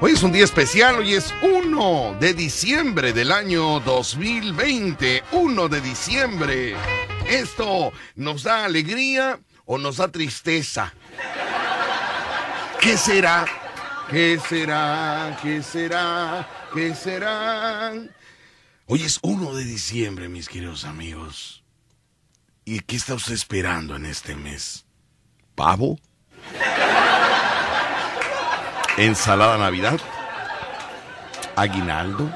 Hoy es un día especial, hoy es 1 de diciembre del año 2020. 1 de diciembre. ¿Esto nos da alegría o nos da tristeza? ¿Qué será? ¿Qué será? ¿Qué será? ¿Qué será? Hoy es 1 de diciembre, mis queridos amigos. ¿Y qué está usted esperando en este mes? ¿Pavo? Ensalada Navidad, aguinaldo,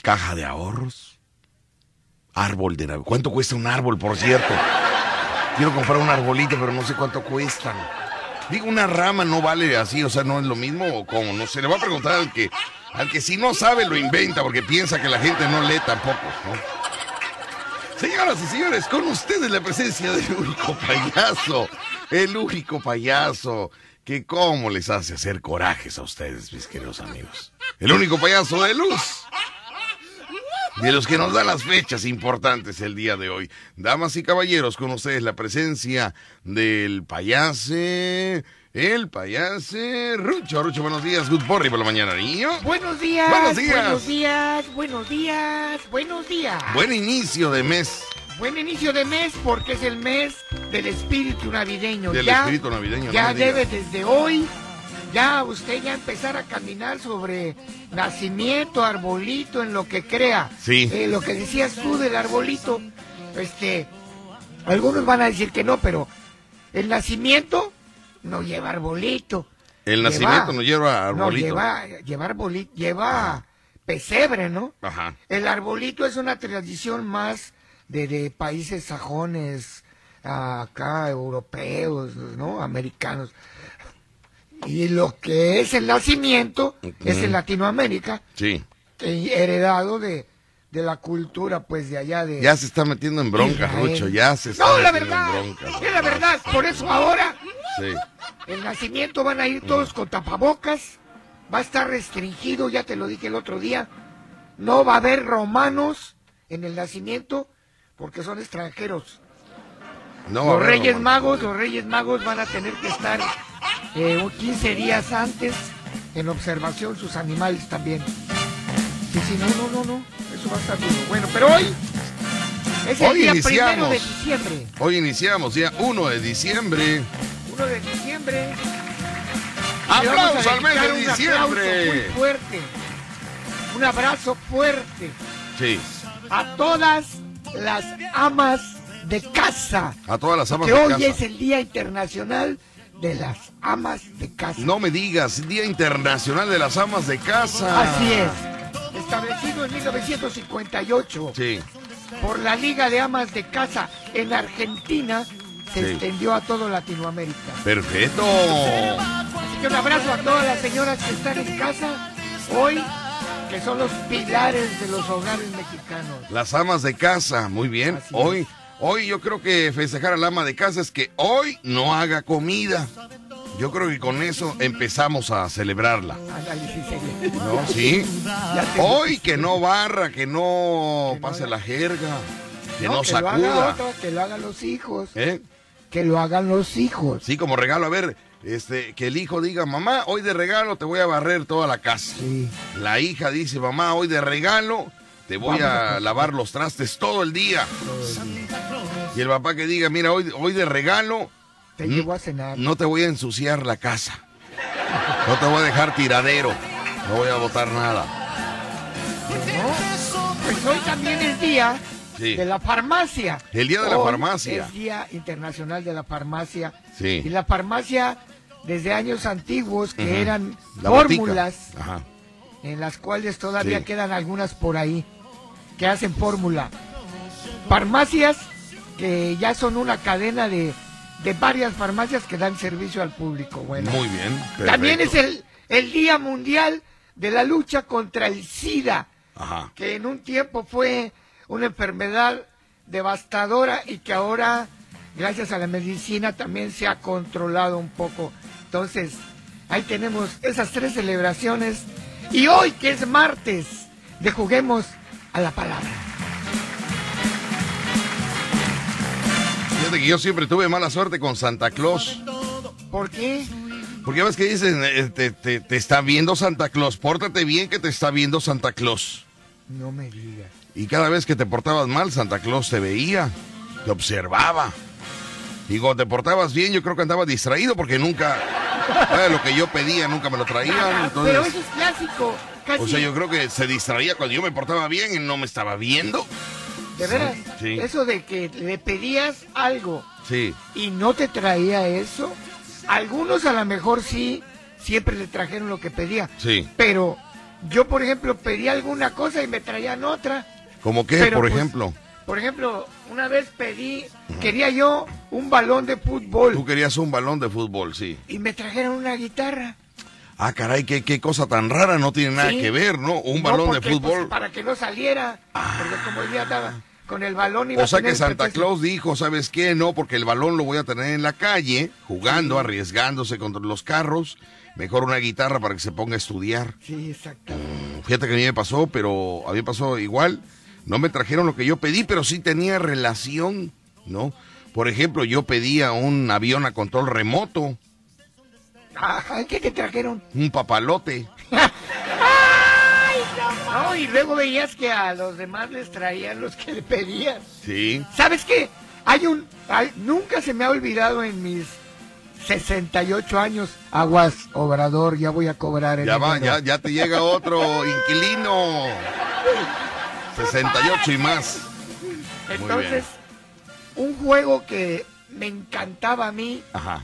caja de ahorros, árbol de Navidad. ¿Cuánto cuesta un árbol, por cierto? Quiero comprar un arbolito, pero no sé cuánto cuestan. Digo, una rama no vale así, o sea, no es lo mismo o cómo, no se le va a preguntar al que, al que si no sabe lo inventa porque piensa que la gente no lee tampoco, Señoras y señores, con ustedes la presencia del único payaso, el único payaso que cómo les hace hacer corajes a ustedes, mis queridos amigos. El único payaso de luz. De los que nos da las fechas importantes el día de hoy. Damas y caballeros, con ustedes la presencia del payase, el payase Rucho. Rucho, buenos días. Good morning por la mañana, niño. Buenos días. Buenos días. Buenos días. Buenos días. Buenos días. Buen inicio de mes. Buen inicio de mes porque es el mes del espíritu navideño. Del espíritu navideño. Ya debe desde hoy, ya usted ya empezar a caminar sobre nacimiento, arbolito, en lo que crea. Sí. Eh, lo que decías tú del arbolito, este, algunos van a decir que no, pero el nacimiento no lleva arbolito. El nacimiento no lleva arbolito. No, lleva, lleva arbolito, lleva pesebre, ¿no? Ajá. El arbolito es una tradición más de, países sajones, acá europeos, ¿no? Americanos. Y lo que es el nacimiento es en Latinoamérica. Sí. Heredado de, de la cultura, pues, de allá de... Ya se está metiendo en bronca, Rucho, ya se está No, la verdad, es la verdad, por eso ahora... Sí. El nacimiento van a ir todos con tapabocas, va a estar restringido, ya te lo dije el otro día, no va a haber romanos en el nacimiento, porque son extranjeros. los Reyes Magos, los Reyes Magos van a tener que estar eh, 15 días antes en observación sus animales también. Sí, sí, no, no, no, no, eso va a estar duro. Bueno, pero hoy es el día primero de diciembre. Hoy iniciamos, día 1 de diciembre. 1 de diciembre. ¡Aplausos al mes de diciembre! Un muy fuerte. Un abrazo fuerte. Sí. A todas las amas de casa. A todas las amas de casa. Que hoy es el Día Internacional de las Amas de Casa. No me digas, Día Internacional de las Amas de Casa. Así es. Establecido en 1958 sí. por la Liga de Amas de Casa en Argentina, se extendió a todo Latinoamérica. Perfecto. Así que un abrazo a todas las señoras que están en casa hoy que son los pilares de los hogares mexicanos. Las amas de casa, muy bien. hoy, hoy yo creo que festejar al ama de casa es que hoy no haga comida. Yo creo que con eso empezamos a celebrarla. No, sí. Hoy que no barra, que no pase la jerga, que no, sacuda. que lo hagan los hijos. ¿Eh? Que lo hagan los hijos. Sí, como regalo. A ver, este, que el hijo diga, mamá, hoy de regalo te voy a barrer toda la casa. La hija dice, mamá, hoy de regalo te voy a lavar los trastes todo el día. Y el papá que diga, mira, hoy, hoy de regalo te llevo a cenar. No te voy a ensuciar la casa. No te voy a dejar tiradero. No voy a botar nada. pues hoy también es día de la farmacia. El día de la farmacia. Es Día Internacional de la Farmacia. Sí. Y la farmacia, desde años antiguos, que eran fórmulas, en las cuales todavía quedan algunas por ahí, que hacen fórmula. Farmacias que ya son una cadena de, de varias farmacias que dan servicio al público. Bueno, Muy bien. También es el, el Día Mundial de la Lucha contra el SIDA, que en un tiempo fue una enfermedad devastadora y que ahora, gracias a la medicina, también se ha controlado un poco. Entonces, ahí tenemos esas tres celebraciones. Y hoy, que es martes, de Juguemos a la Palabra. Fíjate que yo siempre tuve mala suerte con Santa Claus. ¿Por qué? Porque ves que dicen, eh, te, te, te está viendo Santa Claus, pórtate bien que te está viendo Santa Claus. No me digas. Y cada vez que te portabas mal, Santa Claus te veía, te observaba. Y cuando te portabas bien, yo creo que andaba distraído porque nunca, eh, lo que yo pedía nunca me lo traían. Entonces, Pero eso es clásico. Casi, o sea, yo creo que se distraía cuando yo me portaba bien y no me estaba viendo. de veras, Sí. eso de que le pedías algo Sí, y no te traía eso, algunos a lo mejor sí, siempre le trajeron lo que pedía. sí. Pero yo, por ejemplo, pedí alguna cosa y me traían otra. ¿Como qué, Pero, por pues, ejemplo? Por ejemplo, una vez pedí, quería yo un balón de fútbol Tú querías un balón de fútbol, sí. y me trajeron una guitarra. Ah, caray, qué, qué cosa tan rara, no tiene nada Sí. que ver, ¿no? Un No, balón de porque, pues, fútbol. Ah. para que no saliera, porque como el día andaba con el balón iba O sea a tener que Santa. Claus dijo, ¿sabes qué? No, porque el balón lo voy a tener en la calle, jugando, arriesgándose contra los carros. Mejor una guitarra para que se ponga a estudiar. Sí, exacto. Fíjate que a mí me pasó, pero a mí me pasó igual. No me trajeron lo que yo pedí, pero sí tenía relación, ¿no? Por ejemplo, yo pedía un avión a control remoto, Ajá, ¿qué te trajeron? un papalote. No, y luego veías que a los demás les traían los que le pedían. Sí. ¿Sabes qué? Hay un... hay- nunca se me ha olvidado en mis 68 años. Aguas, Obrador, ya voy a cobrar el Ya va, ya, ya te llega otro inquilino. 68 y más. Entonces, un juego que me encantaba a mí, Ajá.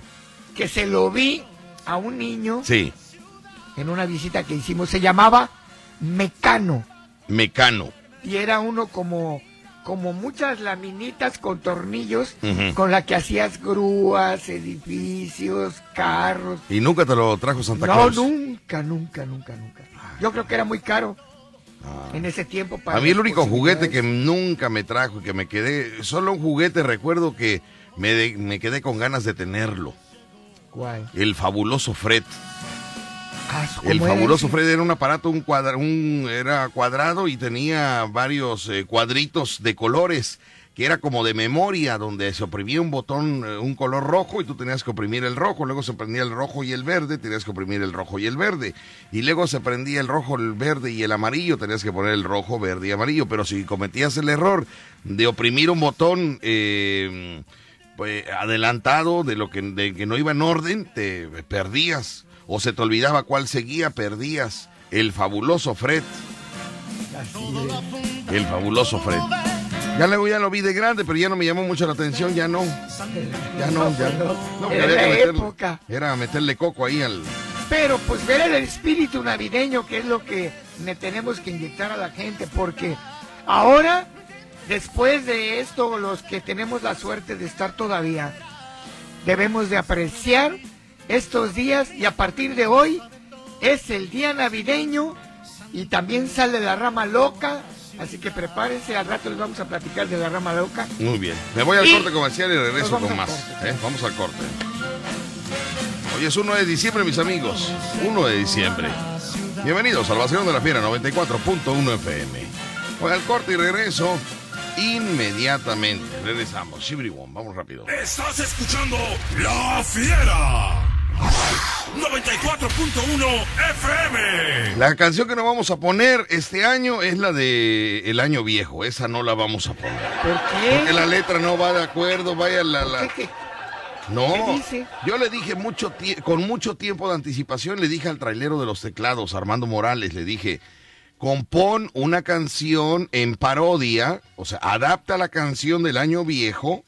que se lo vi a un niño Sí. en una visita que hicimos, se llamaba Mecano. Mecano. Y era uno como, como muchas laminitas con tornillos con la que hacías grúas, edificios, carros. ¿Y nunca te lo trajo Santa no, Claus? nunca, nunca, nunca, nunca. Yo creo que era muy caro en ese tiempo para Ah. A mí el único juguete que nunca me trajo y que me quedé, solo un juguete recuerdo que me, de- me quedé con ganas de tenerlo. ¿Cuál? El fabuloso Fred. Ah, ¿cómo El fabuloso? Fred era un aparato, un cuadra, un, era cuadrado y tenía varios eh, cuadritos de colores que era como de memoria, donde se oprimía un botón, eh, un color rojo y tú tenías que oprimir el rojo, luego se prendía el rojo y el verde, tenías que oprimir el rojo y el verde, y luego se prendía el rojo, el verde y el amarillo, tenías que poner el rojo, verde y amarillo, pero si cometías el error de oprimir un botón eh, pues, adelantado de lo que, de que no iba en orden, te perdías, o se te olvidaba cuál seguía, perdías. El fabuloso Fred. El fabuloso Fred. Ya luego ya lo vi de grande, pero ya no me llamó mucho la atención, ya no. Ya no, ya no. No, Era la meterle- época. Era meterle coco ahí al. Pero pues ver el espíritu navideño, que es lo que le tenemos que inyectar a la gente, porque ahora, después de esto, los que tenemos la suerte de estar todavía, debemos de apreciar estos días y a partir de hoy es el día navideño y también sale la rama loca, así que prepárense, al rato les vamos a platicar de la rama loca. Muy bien. Me voy al Y- corte comercial y regreso con al más. corte. ¿eh? Vamos al corte. Hoy es 1 de diciembre, mis amigos. 1 de diciembre. Bienvenidos al Vacilón de la Fiera 94.1 FM. Voy al corte y regreso inmediatamente. Regresamos. Shibriwon, vamos rápido. Estás escuchando La Fiera. 94.1 FM. La canción que nos vamos a poner este año es la de El Año Viejo. Esa no la vamos a poner. ¿Por qué? Porque la letra no va de acuerdo, vaya la... la... ¿Qué- qué? No, ¿Qué dice? yo le dije mucho con mucho tiempo de anticipación, le dije al trailero de los teclados, Armando Morales, le dije, compón una canción en parodia, o sea, adapta la canción del año viejo,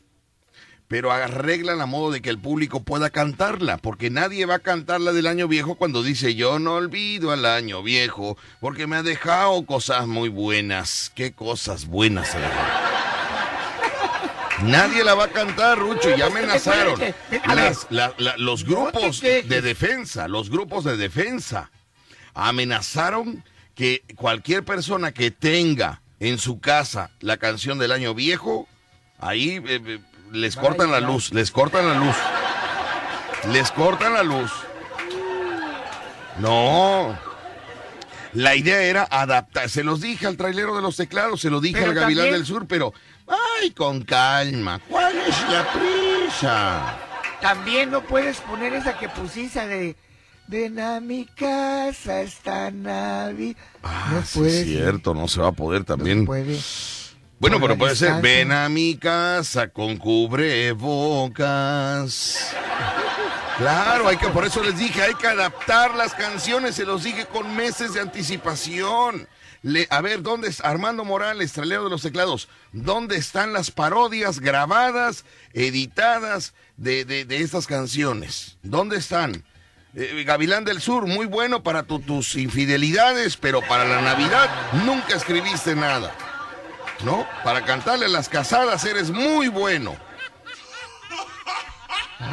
pero arregla a modo de que el público pueda cantarla, porque nadie va a cantar la del año viejo cuando dice yo no olvido al año viejo, porque me ha dejado cosas muy buenas. ¿Qué cosas buenas? Nadie la va a cantar, Rucho, ya amenazaron. Las- la- la- los grupos de defensa, los grupos de defensa, amenazaron que cualquier persona que tenga en su casa la canción del año viejo, ahí eh, eh, les cortan la luz, les cortan la luz. Les cortan la luz. No. La idea era adaptar. Se los dije al trailero de los teclados, se lo dije Pero al Gavilán también- del Sur, pero. ¡Ay, con calma! ¿Cuál es la prisa? También no puedes poner esa que pusiste de Ven a mi casa esta Navidad. Ah, no sí, es cierto, no se va a poder también. No puede. Bueno, pero puede ser, ven a mi casa con cubrebocas. Claro, hay que, por eso les dije, hay que adaptar las canciones, se los dije con meses de anticipación. Le- a ver, ¿dónde es Armando Morales, tralero de los teclados? ¿Dónde están las parodias grabadas, editadas de, de, de estas canciones? ¿Dónde están? Eh, Gavilán del Sur, muy bueno para tu- tus infidelidades, pero para la Navidad nunca escribiste nada. ¿No? Para cantarle a las casadas eres muy bueno.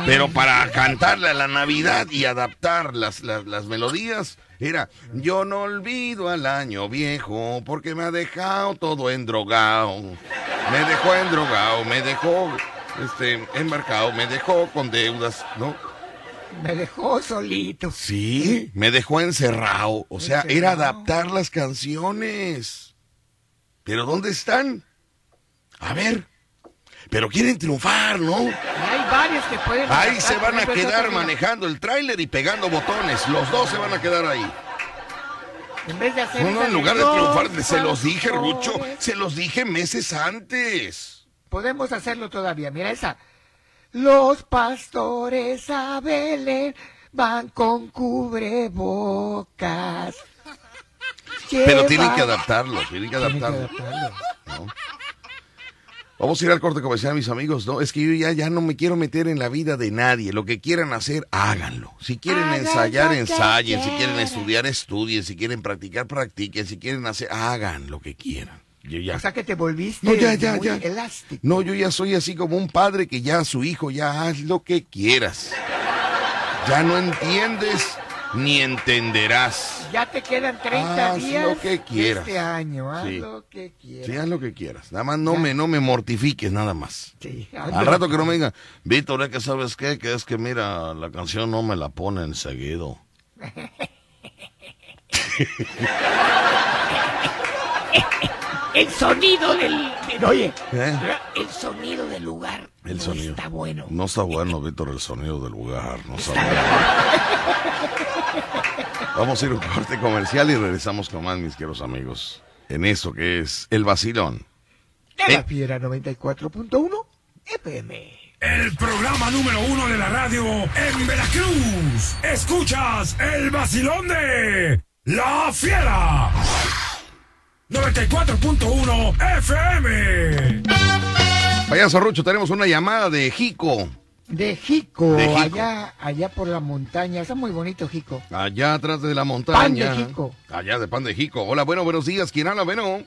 Pero para cantarle a la Navidad y adaptar las, las, las melodías, era yo no olvido al año viejo porque me ha dejado todo endrogado. Me dejó endrogado, me dejó este embarcado, me dejó con deudas, ¿no? Me dejó solito. Sí, me dejó encerrado. O sea, era adaptar las canciones. Pero ¿dónde están? A ver. Pero quieren triunfar, ¿no? Y hay varios que pueden. Ahí se van a quedar manejando el tráiler y pegando botones. Los dos se van a quedar ahí. En vez de hacer. No, no, en lugar de triunfar, se los dije, Rucho. Se los dije meses antes. Podemos hacerlo todavía. Mira esa. Los pastores a Belén van con cubrebocas. Pero tienen que adaptarlo, tienen que adaptarlo. Vamos a ir al corte comercial, mis amigos. No, es que yo ya, ya no me quiero meter en la vida de nadie. Lo que quieran hacer, háganlo. Si quieren Hagan ensayar, ensayen. Si quieren estudiar, estudien. Si quieren practicar, practiquen. Si quieren hacer, hagan lo que quieran. Yo ya. O sea que te volviste No, ya, ya, muy ya. elástico. No, yo ya soy así como un padre que ya a su hijo, ya haz lo que quieras. Ya no entiendes ni entenderás. Ya te quedan 30 Haz días lo que quieras. este año. Haz Sí. lo que quieras. Sí, haz lo que quieras. Nada más no Ya. me, no me mortifiques, nada más. Sí, Al rato que no me digan, Víctor, es que sabes qué, que es que mira, la canción no me la ponen seguido. El sonido del... Oye, ¿Eh? el sonido del lugar El no sonido. está bueno. No está bueno, Víctor, el sonido del lugar. No está bueno. Vamos a ir a un corte comercial y regresamos con más, mis queridos amigos. En eso que es el vacilón. De la Eh. Fiera 94.1 FM. El programa número uno de la radio en Veracruz. Escuchas el vacilón de La Fiera. 94.1 FM. Payaso Rucho, tenemos una llamada de Jico. De Jico, De Jico. allá allá por la montaña. Está muy bonito Jico. Allá atrás de la montaña. Pan de Jico. Allá de Pan de Jico. Hola, bueno, buenos días. ¿Quién habla? Bueno.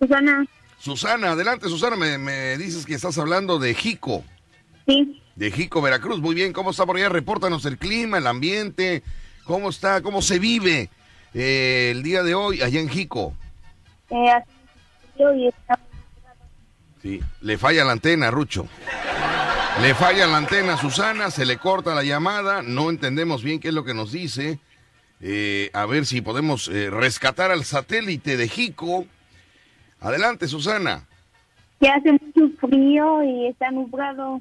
Susana, Susana, adelante, Susana. Me, me dices que estás hablando de Jico. sí, De Jico, Veracruz. Muy bien, ¿cómo está por allá? Repórtanos el clima, el ambiente. ¿Cómo está? ¿Cómo se vive eh, el día de hoy allá en Jico? eh, hace frío y está- Sí. Le falla la antena, Rucho. Le falla la antena a Susana, se le corta la llamada, no entendemos bien qué es lo que nos dice. Eh, a ver si podemos eh, rescatar al satélite de Jico. Adelante, Susana. que hace mucho frío y está nublado.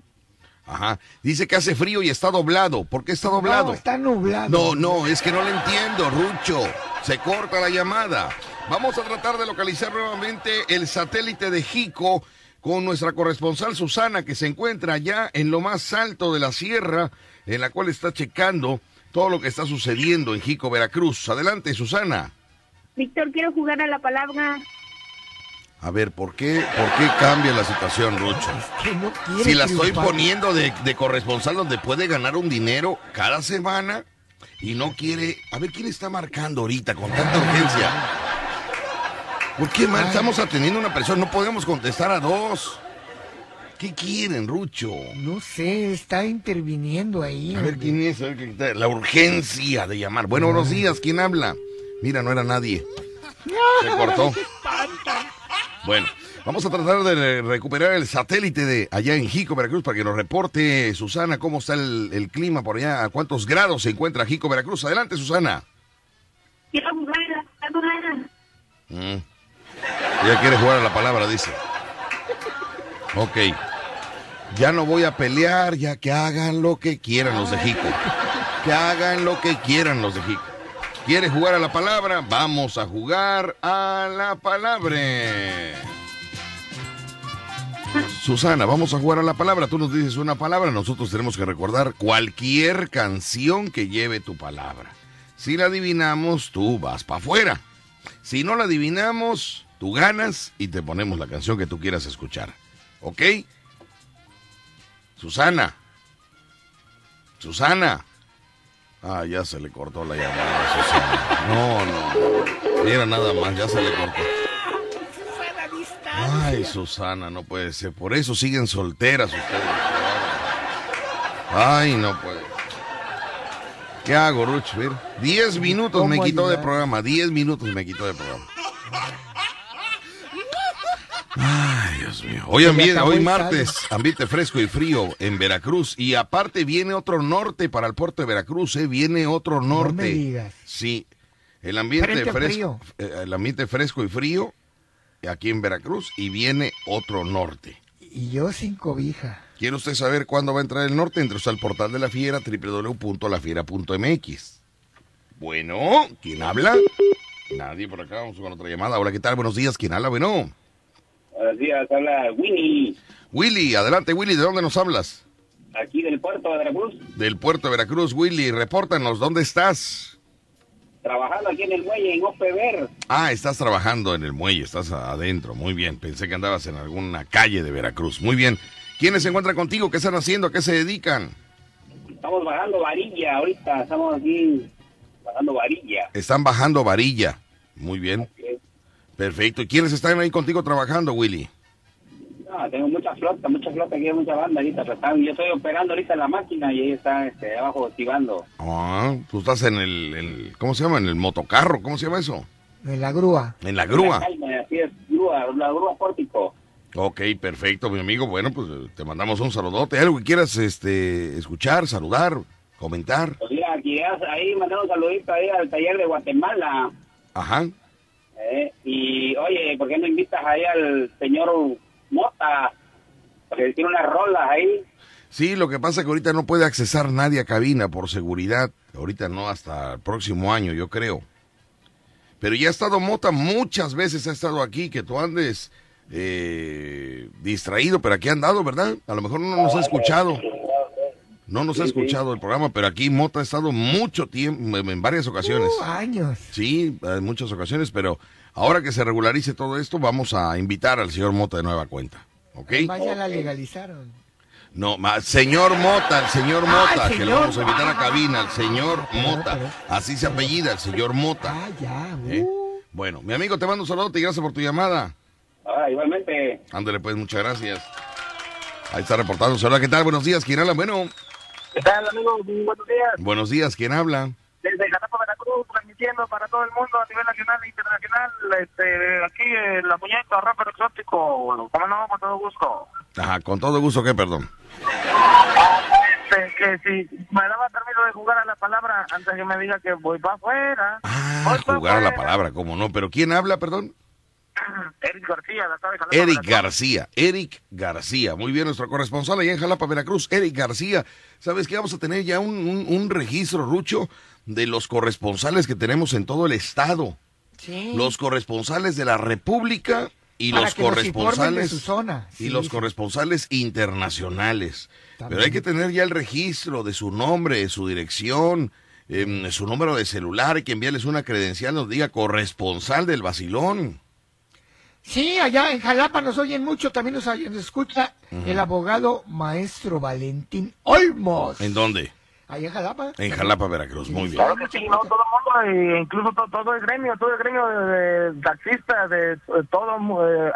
Ajá. Dice que hace frío y está doblado. ¿Por qué está doblado? No, está nublado. No, no, es que no le entiendo, Rucho. Se corta la llamada. Vamos a tratar de localizar nuevamente el satélite de Jico con nuestra corresponsal Susana, que se encuentra allá en lo más alto de la sierra, en la cual está checando todo lo que está sucediendo en Jico, Veracruz. Adelante, Susana. Víctor, quiero jugar a la palabra. A ver, ¿por qué, por qué cambia la situación, Rucho? Que no quiere Si la estoy poniendo de, de corresponsal donde puede ganar un dinero cada semana y no quiere... A ver, ¿quién está marcando ahorita con tanta urgencia? ¿Por qué mal estamos atendiendo a una persona? No podemos contestar a dos. ¿Qué quieren, Rucho? No sé, está interviniendo ahí. A ver hombre. quién es, a ver quién está. La urgencia de llamar. Bueno, buenos días, ¿quién habla? Mira, no era nadie. Se cortó. Bueno, vamos a tratar de recuperar el satélite de allá en Jico, Veracruz, para que nos reporte, Susana, cómo está el, el clima por allá, a cuántos grados se encuentra Jico, Veracruz. Adelante, Susana. Quiero jugar. Mm. Ella quiere jugar a la palabra, dice. Ok. Ya no voy a pelear, ya que hagan lo que quieran los de Jico. Que hagan lo que quieran los de Jica. ¿Quieres jugar a la palabra? Vamos a jugar a la palabra. Susana, vamos a jugar a la palabra. Tú nos dices una palabra, nosotros tenemos que recordar cualquier canción que lleve tu palabra. Si la adivinamos, tú vas para afuera. Si no la adivinamos, tú ganas y te ponemos la canción que tú quieras escuchar. ¿Ok? Susana. Susana. Ah, ya se le cortó la llamada a Susana. No, no. Mira nada más, ya se le cortó. Ay, Susana, no puede ser. Por eso siguen solteras ustedes. Ay, no puede. ¿Qué hago, Ruch? Mira, diez minutos me ¿Cómo quitó de programa. Diez minutos me quitó de programa. Ay, Dios mío. Hoy, ambiente, hoy martes, ambiente fresco y frío en Veracruz. Y aparte viene otro norte para el puerto de Veracruz, ¿eh? Viene otro norte. me digas. Sí. El ambiente fresco, frío. eh, el ambiente fresco y frío aquí en Veracruz y viene otro norte. Y yo sin cobija. ¿Quiere usted saber cuándo va a entrar el norte? Entre usted al portal de la fiera, www.lafiera.mx. Bueno, ¿quién habla? Nadie por acá, vamos con otra llamada. Hola, ¿qué tal? Buenos días, ¿quién habla? Bueno. Buenos días, habla Winnie, Willy, adelante Willy, ¿de dónde nos hablas? aquí del puerto de Veracruz, Del puerto de Veracruz, Willy, repórtanos, ¿dónde estás? trabajando aquí en el muelle en Opever. Ah, estás trabajando en el muelle, estás adentro, muy bien. Pensé que andabas en alguna calle de Veracruz, muy bien. ¿Quiénes se encuentran contigo? ¿Qué están haciendo? ¿A qué se dedican? Estamos bajando varilla ahorita, estamos aquí bajando varilla. Están bajando varilla, muy bien. Perfecto. ¿Y quiénes están ahí contigo trabajando, Willy? No, tengo mucha flota, mucha flota aquí, mucha banda ahorita. pero están- yo estoy operando ahorita la máquina y ella está este, abajo activando. Ah, tú estás en el, el- ¿cómo se llama? En el motocarro, ¿cómo se llama eso? En la grúa. En la grúa. Así es, grúa, la grúa pórtico. Ok, perfecto, mi amigo. Bueno, pues te mandamos un saludote. ¿Algo que quieras este, escuchar, saludar, comentar? Pues mira, aquí ya- ahí mandamos un saludito ahí al taller de Guatemala. Ajá. ¿Eh? Y oye, ¿por qué no invitas ahí al señor Mota? Porque tiene unas rolas ahí. Sí, lo que pasa es que ahorita no puede accesar nadie a cabina por seguridad. Ahorita no, hasta el próximo año, yo creo. Pero ya ha estado Mota muchas veces, ha estado aquí, que tú andes eh, distraído, pero aquí ha andado, ¿verdad? A lo mejor no nos ha escuchado. No nos ha escuchado el programa, pero aquí Mota ha estado mucho tiempo, en varias ocasiones. Uh, años. Sí, en muchas ocasiones, pero ahora que se regularice todo esto, vamos a invitar al señor Mota de nueva cuenta. ¿Ok? Además ya la legalizaron. No, ma- señor Mota, el señor Ah, Mota, que le señor. vamos a invitar a cabina, el señor Mota. pero- Así se apellida, el señor Mota. Ah, ya. ¿eh? uh. Bueno, mi amigo, te mando un saludo y gracias por tu llamada. Ah, igualmente. Ándale, pues, muchas gracias. Ahí está reportándose. Hola, ¿qué tal? Buenos días, ¿quién habla? Bueno, ¿Qué tal, amigos? Muy buenos días. buenos días, ¿quién habla? Desde Jalapa, Veracruz, transmitiendo para todo el mundo a nivel nacional e internacional. Este, aquí eh, la muñeca, rapper exótico. Como no, con todo gusto. Ajá, con todo gusto, ¿qué, perdón? Este, que si me daba permiso de jugar a la palabra antes que me diga que voy para afuera. Ah, Voy pa' jugar a la palabra, ¿cómo no? ¿Pero quién habla, perdón? Eric García, la sabe Jalapa, Eric Veracruz. García, Eric García. Muy bien, nuestro corresponsal allá en Jalapa, Veracruz, Eric García. ¿Sabes que Vamos a tener ya un, un- un registro, Rucho, de los corresponsales que tenemos en todo el estado. Sí. Los corresponsales de la República y Para los que nos informen de corresponsales su zona. y los sí. corresponsales internacionales. También. Pero hay que tener ya el registro de su nombre, su dirección, em, su número de celular, hay que enviarles una credencial, nos diga corresponsal del Basilón. Sí, allá en Jalapa nos oyen mucho, también nos, nos escucha el abogado maestro Valentín Olmos. ¿En dónde? Allá en Jalapa. En Jalapa, Veracruz, muy bien. Claro que sí, no, todo el mundo, e incluso to- todo, el gremio, todo el gremio de, de taxistas, de, de todo, eh,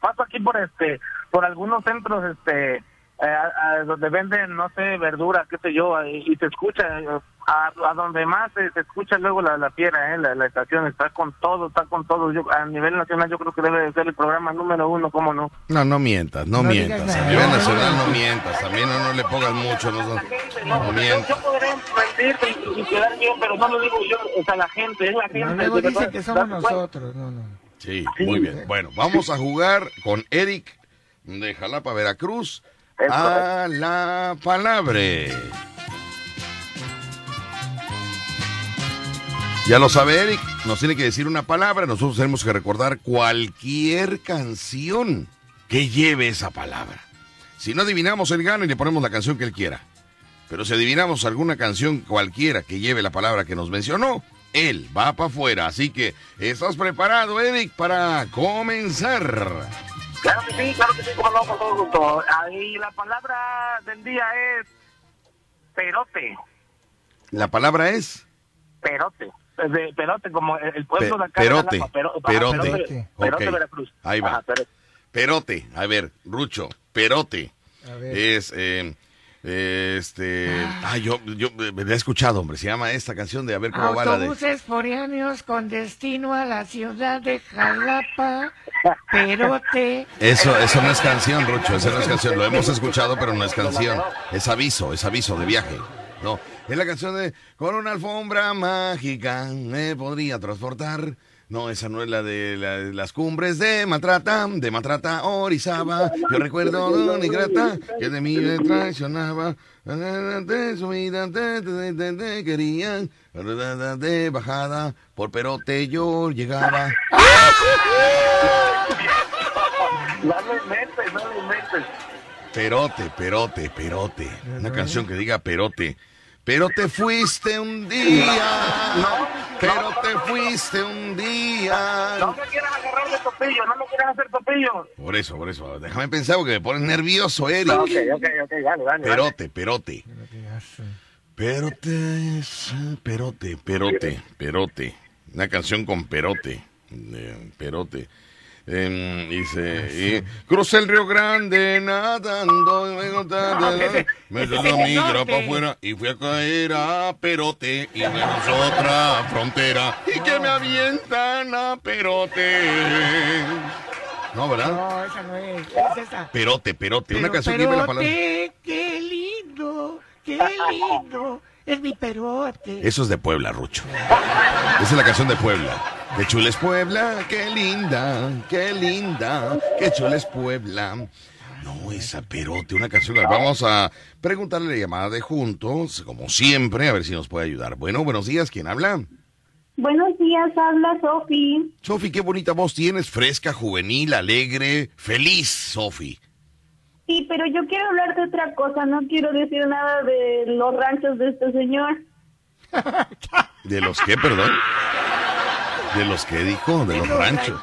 paso aquí por este, por algunos centros, este, eh, a- a donde venden, no sé, verduras, qué sé yo, y, y se escucha, eh, a, a donde más se, se escucha luego la, la fiera, eh, la, la estación está con todo, está con todo. Yo, a nivel nacional yo creo que debe de ser el programa número uno, ¿cómo no? No, no mientas, no, No mientas. A nivel No, nacional no, mientas. También no, no le pongas mucho. No, no, no yo, mientas. yo podré mentir y, quedar bien, pero no lo digo yo, o sea, la gente, es la gente. No, luego verdad, que somos nosotros. No, no. Sí, muy bien. Bueno, vamos a jugar con Eric de Jalapa, Veracruz. A la palabra. Ya lo sabe Eric, nos tiene que decir una palabra, nosotros tenemos que recordar cualquier canción que lleve esa palabra. Si no adivinamos, él gana y le ponemos la canción que él quiera. Pero si adivinamos alguna canción cualquiera que lleve la palabra que nos mencionó, él va para afuera. Así que, ¿estás preparado, Eric, para comenzar? Claro que sí, claro que sí, como no, con todo gusto. Ahí la palabra del día es perote, La palabra es perote. Es de perote, como el pueblo Pe- de acá. de perote, ajá, perote. Perote, perote, Veracruz. ahí va. Ajá, perote. perote. A ver, Rucho, perote. A ver. Es, eh, este, ah, yo, yo me la he escuchado, hombre. Se llama esta canción de a ver cómo va la de. Autobuses foráneos con destino a la ciudad de Jalapa, Perote. Eso, eso no es canción, Rucho, eso no es canción. Lo hemos escuchado, pero no es canción. Es aviso, es aviso de viaje. No, es la canción de Con una alfombra mágica me podría transportar. No, esa no es la de la- las cumbres de Matrata, de Matrata Orizaba. Yo recuerdo a Don Ingrata que de mí me traicionaba. De su vida te, te- te- te querían. De bajada por perote yo llegaba. No no. Perote, perote, perote. Una canción que diga perote. Pero te fuiste un día. Pero te fuiste un día. No me quieras agarrar de topillo, no me quieras hacer topillo. Por eso, por eso. Déjame pensar porque me pones nervioso, Eric. Ok, ok, ok, dale, dale. Perote, perote. Perote, perote, perote, perote. Una canción con perote. Eh, perote. Dice, y, crucé el Río Grande nadando, me contaste, me migra para afuera y fui a caer a Perote y me cruzó otra frontera y que me avientan a Perote. No, ¿verdad? No, esa no es, es esa. Perote, perote, una canción que lleva la palabra. Perote, qué lindo, qué lindo, es mi perote. Eso es de Puebla, Rucho. Esa es la canción de Puebla. Qué chula es Puebla, qué linda, qué linda, qué chula es Puebla. No, esa perote, una canción. Vamos a preguntarle la llamada de juntos, como siempre, a ver si nos puede ayudar. Bueno, buenos días, ¿quién habla? Buenos días, habla Sofi. Sofi, qué bonita voz tienes, fresca, juvenil, alegre, feliz, Sofi. Sí, pero yo quiero hablar de otra cosa, no quiero decir nada de los ranchos de este señor. ¿De los qué, perdón? ¿De los qué dijo? De los ranchos.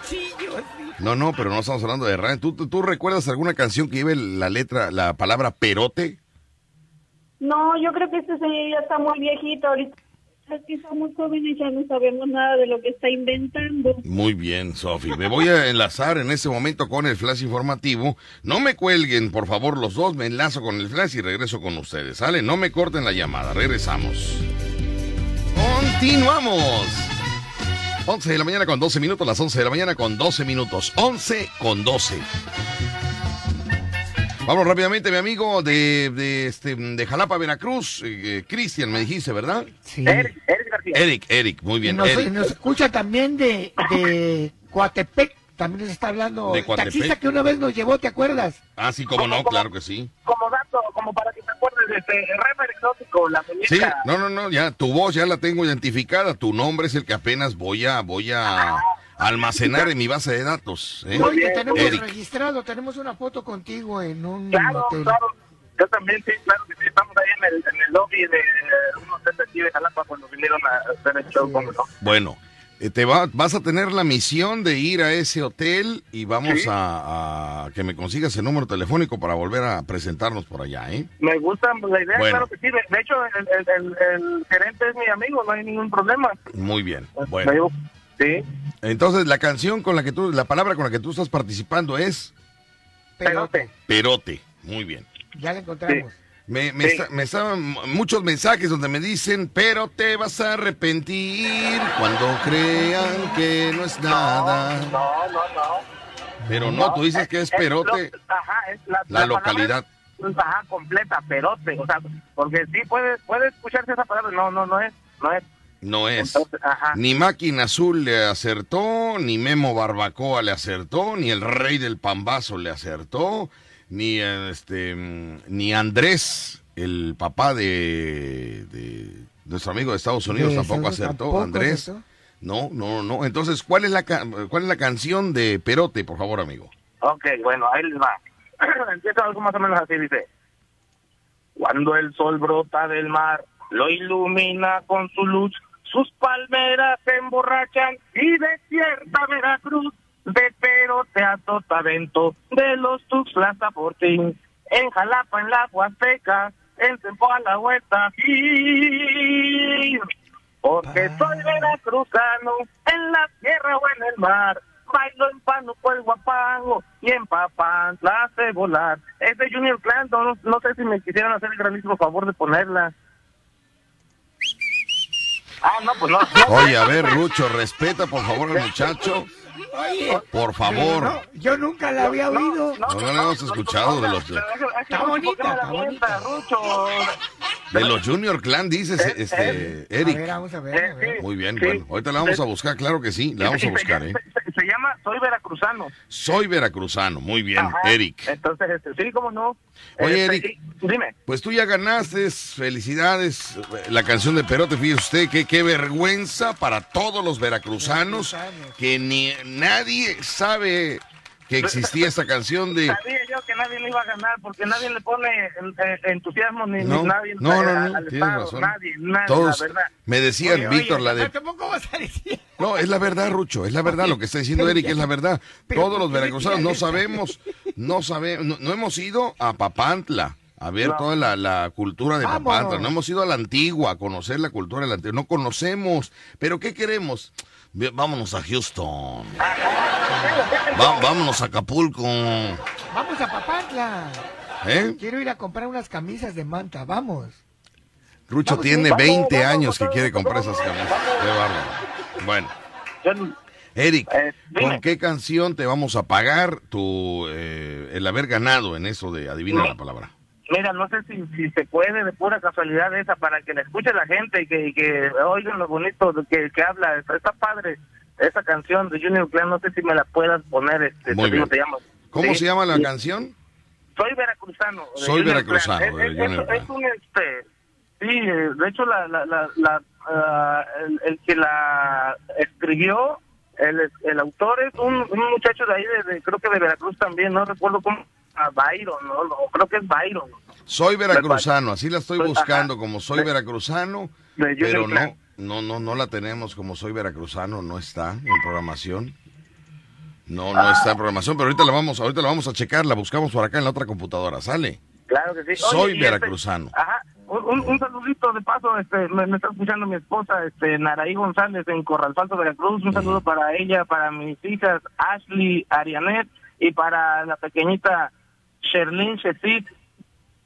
No, no, pero no estamos hablando de rancho. ¿Tú, tú, recuerdas alguna canción que lleve la letra, la palabra perote? No, yo creo que este señor ya está muy viejito ahorita. Que somos jóvenes ya no sabemos nada de lo que está inventando. Muy bien, Sofi. Me voy a enlazar en este momento con el flash informativo. No me cuelguen, por favor, los dos. Me enlazo con el flash y regreso con ustedes. ¿Sale? No me corten la llamada. Regresamos. Continuamos. 11 de la mañana con 12 minutos, las 11 de la mañana con 12 minutos. 11 con 12. Vamos rápidamente, mi amigo de, de, este, de Jalapa, Veracruz. eh, eh, Cristian, me dijiste, ¿verdad? Sí. Eric, Eric García. Eric, Eric, muy Y bien. nos, Eric. nos escucha también de, de Coatepec, también nos está hablando. De taxista que una vez nos llevó, ¿te acuerdas? Ah, sí, cómo no, claro que sí. Como dato, como para que te acuerdes, este, el rapper exótico, la muñeca. Sí, no, no, no, ya tu voz ya la tengo identificada, tu nombre es el que apenas voy a voy a almacenar en mi base de datos. ¿eh? Hoy te tenemos Eric. registrado, tenemos una foto contigo en un Claro, hotel. claro. Yo también, sí, claro que sí. Estamos ahí en el, en el lobby de un hotel de aquí de Jalapa cuando vinieron a hacer el show, como no. Bueno, te va, vas a tener la misión de ir a ese hotel y vamos Sí. a, a que me consigas el número telefónico para volver a presentarnos por allá, ¿eh? Me gusta la idea, Bueno. claro que sí. De, hecho, el, el, el, el gerente es mi amigo, no hay ningún problema. Muy bien. Me Bueno, sí. entonces la canción con la que tú, la palabra con la que tú estás participando es Perote. perote. Muy bien. Ya la encontramos. Me, me, Sí. está- me estaban muchos mensajes donde me dicen, pero te vas a arrepentir cuando crean que no es nada. No, no, no. Pero no, tú dices que es perote lo- ajá, es la, localidad. es, Ajá, completa, perote. O sea, porque sí puede, puede escucharse esa palabra. No, no, no es. No es. No es. Entonces, ajá. Ni Máquina Azul le acertó, ni Memo Barbacoa le acertó, ni el Rey del Pambazo le acertó, ni eh, este mm, ni Andrés, el papá de, de Nuestro amigo de Estados Unidos De tampoco Estados- acertó. tampoco Andrés. acertó. No, no, no. Entonces, ¿cuál es la cuál es la canción de Perote, por favor, amigo? Ok, bueno, ahí les va. Empieza algo más o menos así, dice. Cuando el sol brota del mar, lo ilumina con su luz, sus palmeras se emborrachan y desierta Veracruz, de Perote a Sotavento, de los Tuxtlas a Fortín, en Jalapa, en la Huasteca, en Tempo a la Huerta, y... Porque soy veracruzano, en la tierra o en el mar, bailo en Pánuco el guapango y en Papantla hace volar. Es de Junior Clan, no, no sé si me quisieran hacer el grandísimo favor de ponerla. Ah, no, pues no. no. Oye, a ver, Rucho, respeta por favor al muchacho. Oye, Por favor. no, yo nunca la había oído. No, no la hemos escuchado de los- Está bonita, ¿por qué me la está Rucho? De los Junior Clan, dices, Eh, este, A ver, Eric. vamos a ver, a ver. Muy bien, Sí. bueno. Ahorita la vamos a buscar, claro que sí, la vamos a buscar, ¿eh? Se, se- se llama Soy Veracruzano. Soy veracruzano, muy bien, Ajá. Eric. Entonces, este, sí, cómo no. Oye, Este, Eric. Dime. Pues tú ya ganaste, felicidades. La canción de Perote, fíjese usted que qué vergüenza para todos los veracruzanos Veracruzanos. que ni nadie sabe que existía esta canción de Sabía yo que nadie le iba a ganar porque nadie le pone entusiasmo ni, no, ni nadie no, no, no, al tienes Estado, razón. Nadie, nadie, Todos la verdad. me decían, Oye, oye, Víctor, la de ¿Cómo vas a decir? No, es la verdad, Rucho, es la verdad lo que está diciendo Eric, es la verdad. Pero Todos ¿por los veracruzanos no sabemos, no sabemos, no, no hemos ido a Papantla a ver No. toda la, la cultura de. Papantla, no hemos ido a la antigua a conocer la cultura de la antigua, no conocemos, pero ¿qué queremos? Vámonos a Houston, Va- vámonos a Acapulco, Vamos a Papantla. ¿eh? Quiero ir a comprar unas camisas de manta, vamos. Rucho Vamos, tiene vamos, 20 vamos, años que quiere comprar esas camisas, qué bárbaro. Bueno. Eric, Eh. ¿con qué canción te vamos a pagar tu, eh, el haber ganado en eso de adivina No. la palabra? Mira, no sé si, si se puede de pura casualidad esa para que la escuche la gente y que, y que oigan lo bonito que, que habla. Está, padre esa canción de Junior Clan, no sé si me la puedas poner. Este, Muy te digo, bien. te llamo. ¿Cómo Sí. se llama la Sí. canción? Soy veracruzano. Soy Junior veracruzano, Es, es- Junior es- Clan. es un este. Sí, de hecho, la, la, la, la, ah, el, el que la escribió, el, el autor es un, un muchacho de ahí, de, de- creo que de Veracruz también, no recuerdo cómo. Ah, Byron, no, no, creo que es Byron. Soy veracruzano, así la estoy Pues, buscando ajá. como soy veracruzano, pero no, no, no, no la tenemos como soy veracruzano, no está en programación. No, no está en programación, pero ahorita la vamos, ahorita la vamos a checar, la buscamos por acá en la otra computadora, sale. Claro que sí. Soy y veracruzano. Este, ajá, un, saludito de paso, este, me, me está escuchando mi esposa, este, Naraí González en Corralfalto, Veracruz. Un saludo para ella, para mis hijas Ashley, Arianet y para la pequeñita Sherlyn Shesit.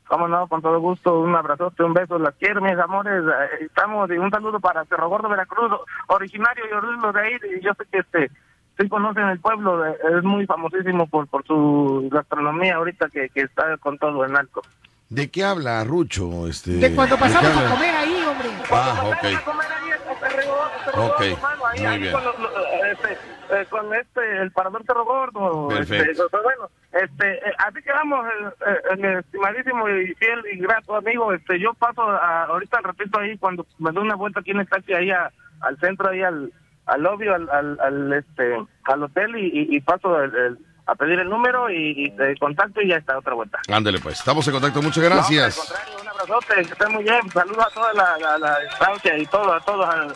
Cómo no, con todo gusto, un abrazote, un beso, las quiero, mis amores. eh, Estamos, y un saludo para Cerro Gordo, Veracruz, originario y oriundo de ahí. Yo sé que este, sí conocen el pueblo, eh, es muy famosísimo por, por su gastronomía ahorita que, que está con todo en alto. ¿De qué habla Rucho? Este, De cuando pasamos a comer ahí, hombre. Ah, Cuando ok. a comer ahí, este, Cerro Gordo, Cerro Ok, Gordo, hermano, ahí- muy ahí bien. Con, los- los- este, eh, con este, el parador Cerro Gordo. Perfecto. Este, pues, bueno, este, eh, así quedamos, eh, eh, mi estimadísimo y fiel y grato amigo. Este, yo paso a- ahorita al ratito ahí cuando me doy una vuelta aquí en el taxi ahí a- al centro ahí al al lobby al, al, al, este al hotel y, y- y paso el- el- a pedir el número y, y te contacto y ya está otra vuelta. Ándale pues, estamos en contacto, muchas No, gracias. al contrario, un abrazote, que estén muy bien. Saludos a toda la, la, la estancia y todo, a todos, a,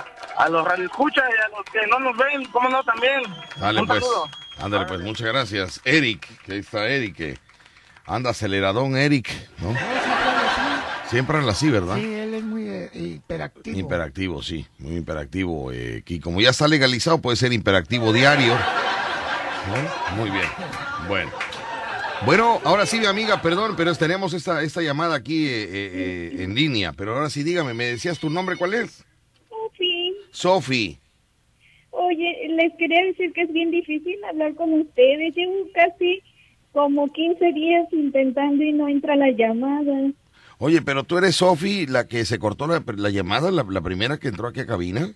a los radioescuchas y a los que no nos ven, cómo no también. Dale un pues, saludo. ándale pues, muchas gracias. Eric, que ahí está Eric, que anda aceleradón Eric, ¿no? Siempre anda así. Siempre anda así, ¿verdad? Sí, él es muy eh, hiperactivo. Imperactivo, sí, muy imperactivo. Eh, y como ya está legalizado, puede ser imperactivo diario. ¿No? Muy bien. Bueno. Bueno, ahora sí, mi amiga, perdón, pero tenemos esta, esta llamada aquí eh, eh, eh, en línea. Pero ahora sí, dígame, ¿me decías tu nombre cuál es? Sí. Sofi. Oye, les quería decir que es bien difícil hablar con ustedes. Llevo casi como 15 días intentando y no entra la llamada. Oye, pero tú eres Sofi, la que se cortó la, la llamada, la, la primera que entró aquí a cabina.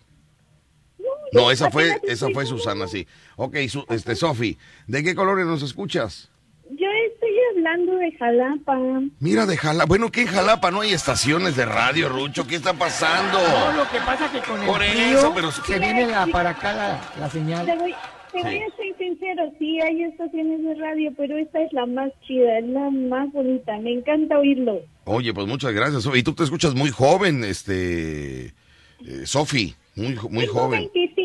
No, esa fue, esa fue Susana, sí. Ok, su- este, Sofi, ¿de qué colores nos escuchas? Yo estoy hablando de Jalapa. Mira, de Jalapa. Bueno, que en Jalapa no hay estaciones de radio, Rucho. ¿Qué está pasando? No, lo que pasa que con el Por frío eso, pero- se viene la, para acá la, la Te señal. voy, te voy Sí. a ser sincero, sí hay estaciones de radio, pero esta es la más chida, es la más bonita. Me encanta oírlo. Oye, pues muchas gracias. Sofi. Y tú te escuchas muy joven, este. eh, Sofi. Muy, muy Tengo joven. 25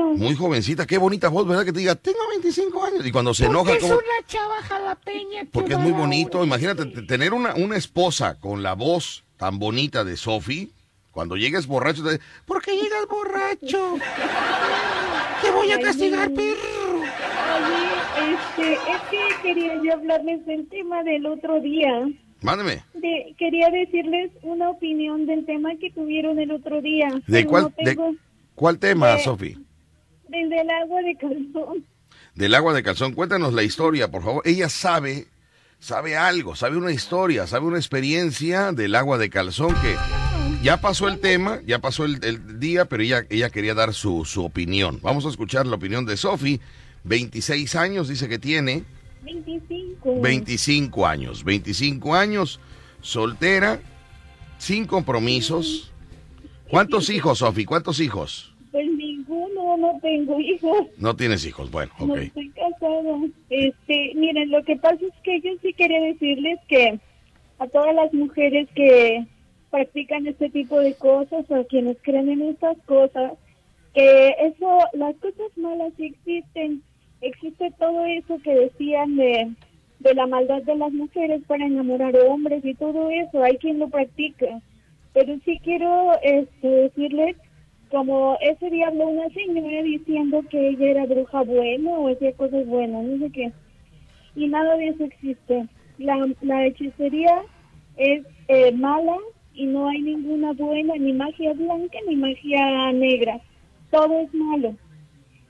años. Muy jovencita. Qué bonita voz, ¿verdad? Que te diga, tengo 25 años. Y cuando se enoja, es ¿cómo? una chava jalapeña. Porque es muy bonito. Imagínate tener una, una esposa con la voz tan bonita de Sofi. Cuando llegues borracho, te ¿por qué llegas borracho? Te voy a castigar, perro. Oye, este, es que quería yo hablarles del tema del otro día. Mándeme. De, quería decirles una opinión del tema que tuvieron el otro día. ¿De cuál, no tengo- de, ¿Cuál tema, Sofi? Del del agua de calzón. Del agua de calzón. Cuéntanos la historia, por favor. Ella sabe, sabe algo, sabe una historia, sabe una experiencia del agua de calzón que ya pasó el tema, ya pasó el, el día, pero ella, ella quería dar su, su opinión. Vamos a escuchar la opinión de Sofi. 26 años dice que tiene. 25. 25 años. 25 años, soltera, sin compromisos. ¿Cuántos hijos, Sofi? ¿Cuántos hijos? No tengo hijos. No tienes hijos. Bueno, No ok. estoy casada. Este, miren, lo que pasa es que yo sí quería decirles que a todas las mujeres que practican este tipo de cosas o a quienes creen en estas cosas, que eso, las cosas malas sí existen. Existe todo eso que decían de, de la maldad de las mujeres para enamorar hombres y todo eso. Hay quien lo practica. Pero sí quiero este, decirles como ese día habló una señora diciendo que ella era bruja buena o hacía cosas buenas, no sé qué. Y nada de eso existe. La, la hechicería es eh, mala y no hay ninguna buena, ni magia blanca ni magia negra. Todo es malo.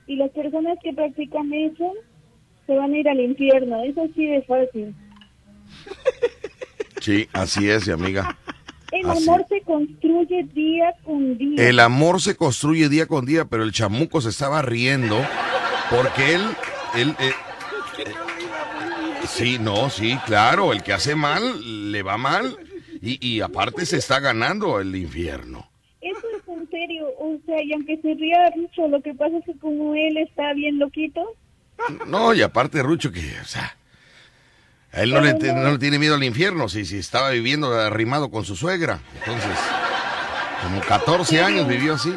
Y las personas que practican eso se van a ir al infierno. Es así de fácil. Sí, así es, mi amiga. El Así. amor se construye día con día. El amor se construye día con día, pero el chamuco se estaba riendo porque él, él, eh, eh, sí, no, sí, claro, el que hace mal le va mal y, y aparte se está ganando el infierno. Eso es en serio, o sea, y aunque se ría mucho, lo que pasa es que como él está bien loquito, No, y aparte Rucho que, o sea, a él no le, no le tiene miedo al infierno, si, si estaba viviendo arrimado con su suegra, entonces, como 14 años vivió así.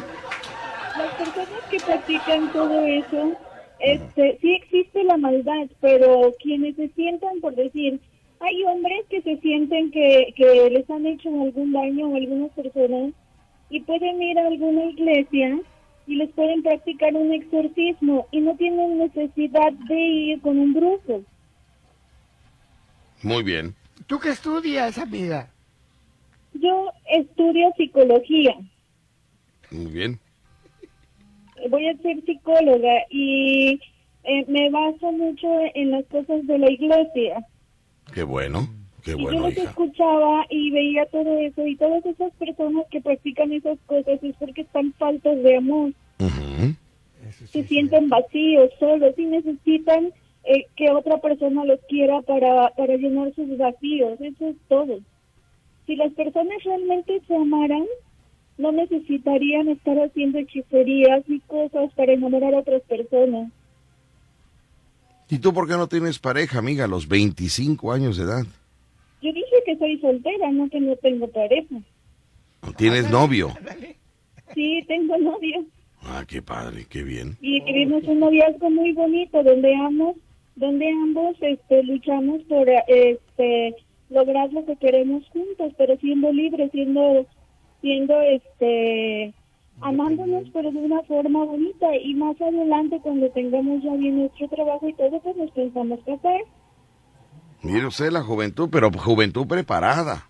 las personas que practican todo eso, este, sí existe la maldad, pero quienes se sientan, por decir, hay hombres que se sienten que, que les han hecho algún daño a algunas personas y pueden ir a alguna iglesia y les pueden practicar un exorcismo y no tienen necesidad de ir con un brujo. Muy bien. ¿Tú qué estudias, amiga? Yo estudio psicología. Muy bien. voy a ser psicóloga y eh, me baso mucho en las cosas de la iglesia. Qué bueno, qué y yo bueno, los hija. escuchaba y veía todo eso y todas esas personas que practican esas cosas es porque están faltos de amor, se sienten vacíos, solos y necesitan eh, que otra persona los quiera para, para llenar sus vacíos, eso es todo. Si las personas realmente se amaran, no necesitarían estar haciendo hechicerías y cosas para enamorar a otras personas. ¿Y tú por qué no tienes pareja, amiga, a los 25 años de edad? Yo dije que soy soltera, no que no tengo pareja. ¿No tienes novio? Sí, tengo novio Ah, qué padre, qué bien. y vivimos un noviazgo muy bonito donde ambos, donde ambos este, luchamos por este lograr lo que queremos juntos, pero siendo libres, siendo siendo este amándonos pero de una forma bonita y más adelante cuando tengamos ya bien nuestro trabajo y todo pues nos pensamos casar. Mire usted la juventud, pero juventud preparada.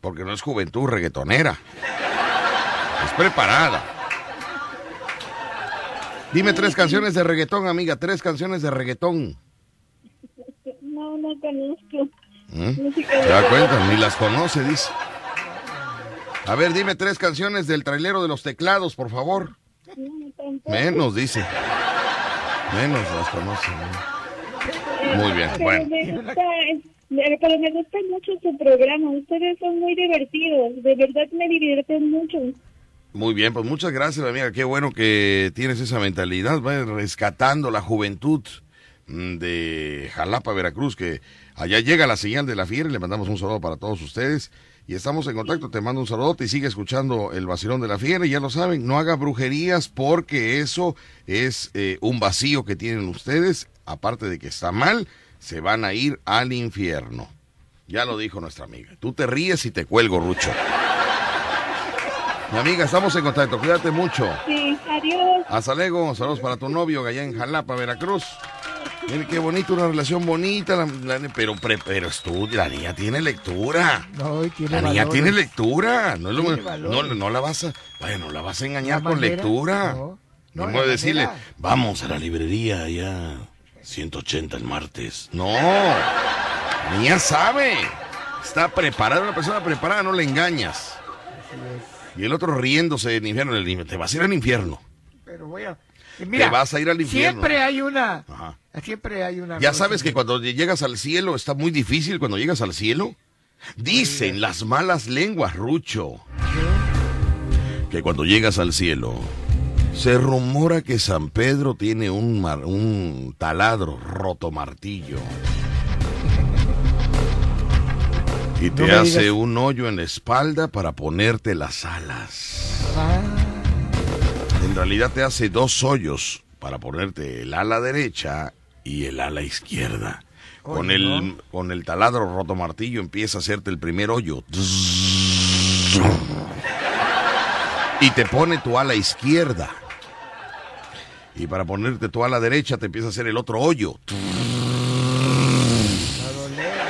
Porque no es juventud reggaetonera. Es preparada. Dime tres canciones de reggaetón, amiga. Tres canciones de reggaetón. No, no conozco. ¿Mm? Música ¿Se da de- cuenta? Ni las conoce, dice. A ver, dime tres canciones del trailero de los teclados, por favor. Menos, dice. Menos las conoce. ¿no? Muy bien, Pero bueno. me gusta, Pero me gusta mucho su programa. Ustedes son muy divertidos. De verdad me divierten mucho. Muy bien, pues muchas gracias, amiga. Qué bueno que tienes esa mentalidad, va rescatando la juventud de Jalapa, Veracruz, que allá llega la señal de la fiera. y Le mandamos un saludo para todos ustedes. Y estamos en contacto, te mando un saludote y sigue escuchando el vacilón de la fiera. Y ya lo saben, no haga brujerías porque eso es eh, un vacío que tienen ustedes. Aparte de que está mal, se van a ir al infierno. Ya lo dijo nuestra amiga. Tú te ríes y te cuelgo, Rucho. Mi amiga, estamos en contacto. Cuídate mucho. Sí, adiós. Hasta luego. Saludos para tu novio allá en Jalapa, Veracruz. Mire qué bonito, una relación bonita. la- la- pero, pre- pero estudia, la niña tiene lectura. No, tiene La niña valores. tiene lectura. No, lo- no, la vas a, vaya, no la vas a engañar La con manera, lectura. no, No, la decirle, vamos a la librería allá, 180 el martes. No, la niña sabe. Está preparada, una persona preparada, no le engañas. Y el otro riéndose en infierno, te vas a ir al infierno. Pero voy a... Mira, Te vas a ir al infierno. Siempre hay una... Ajá. Siempre hay una... Ya sabes que cuando llegas al cielo está muy difícil cuando llegas al cielo. Dicen las malas lenguas, Rucho, que cuando llegas al cielo se rumora que San Pedro tiene un, mar- un taladro roto martillo. Y te No hace digas. un hoyo en la espalda para ponerte las alas. Ah, En realidad te hace dos hoyos para ponerte el ala derecha y el ala izquierda. Con el, ¿no? con el taladro roto martillo empieza a hacerte el primer hoyo. Y te pone tu ala izquierda. Y para ponerte tu ala derecha te empieza a hacer el otro hoyo. va a doler,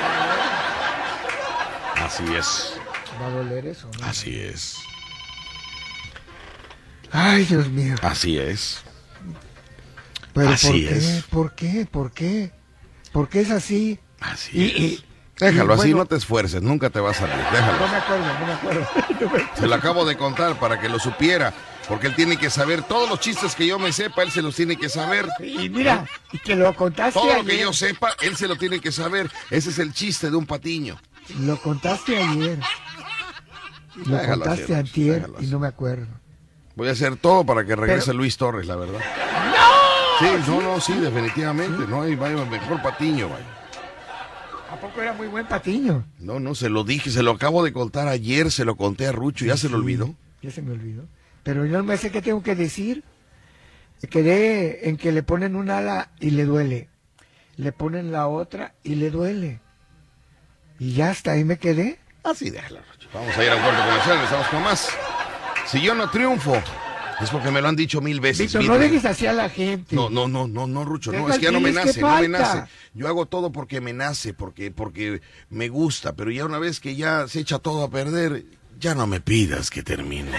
Así es. va a doler eso. ¿no? Así es. Ay, Dios mío. Así es. Pero Así ¿por qué? es. ¿Por qué? ¿Por qué? ¿Por qué es así? Así Y- es. y- Déjalo y así, no te esfuerces, nunca te va a salir. Déjalo. No me acuerdo, no me acuerdo. No me- Se lo acabo de contar para que lo supiera, porque él tiene que saber todos los chistes que yo me sepa, él se los tiene que saber. Y mira, y que lo contaste Todo lo que yo sepa, él se lo tiene que saber. Ese es el chiste de un patiño. Lo contaste ayer. Lo Déjalo contaste Roch, antier y no me acuerdo. Voy a hacer todo para que regrese Pero- Luis Torres, la verdad. Sí, no, no, sí, definitivamente. No hay vaya, mejor patiño, vaya. ¿A poco era muy buen patiño? No, no, se lo dije, se lo acabo de contar ayer, se lo conté a Rucho, ya se lo olvidó. Ya se me olvidó. Pero yo no me sé qué tengo que decir. Me Quedé en que le ponen un ala y le duele. Le ponen la otra y le duele. Y ya hasta ahí me quedé. Así déjalo, Rucho. Vamos a ir a un corte comercial, estamos con más. Si yo no triunfo, es porque me lo han dicho mil veces. No dejes así a la gente. No, no, no, no, no, Rucho, no, es que ya no me diles, ¿qué nace, no me nace. Yo hago todo porque me nace, porque, porque me gusta, pero ya una vez que ya se echa todo a perder, ya no me pidas que termine.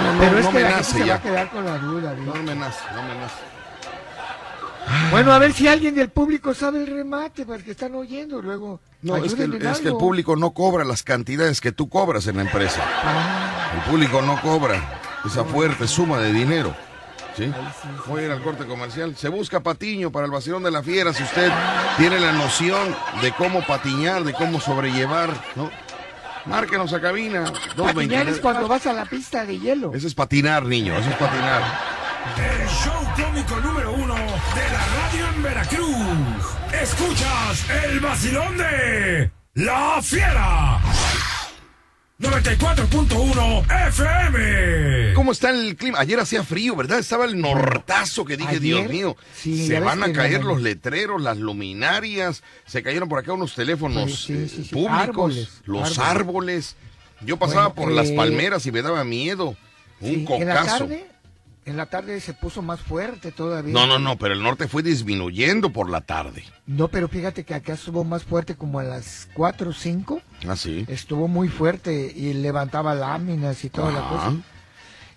No, no, Pero es no que me la nace gente se va a ya. quedar con la duda. No me nace, no me nace. Bueno, a ver si alguien del público sabe el remate, porque están oyendo luego. No, es que, es que el público no cobra las cantidades que tú cobras en la empresa. Ah, El público no cobra esa fuerte suma de dinero. ¿Sí? Voy a ir al corte comercial. Se busca patiño para el vacilón de la fiera si usted tiene la noción de cómo patiñar, de cómo sobrellevar, ¿no? Márquenos a cabina. patinar 229. es cuando vas a la pista de hielo. Eso es patinar, niño. Eso es patinar. El show cómico número uno de la radio en Veracruz. Escuchas el vacilón de La Fiera. 94.1 FM. ¿Cómo está el clima? Ayer hacía frío, ¿verdad? Estaba el nortazo que dije, Ayer, Dios mío, sí, se van a caer los letreros, las luminarias, se cayeron por acá unos teléfonos Sí, sí, sí, sí. públicos, Árboles, los árboles. árboles. Yo pasaba Bueno, por las eh, palmeras y me daba miedo. Un Sí, en la cocazo. tarde, en la tarde se puso más fuerte todavía. No, no, no, pero el norte fue disminuyendo por la tarde. No, pero fíjate que acá estuvo más fuerte como a las 4 o 5. Ah, sí. Estuvo muy fuerte y levantaba láminas y toda la Ajá. cosa.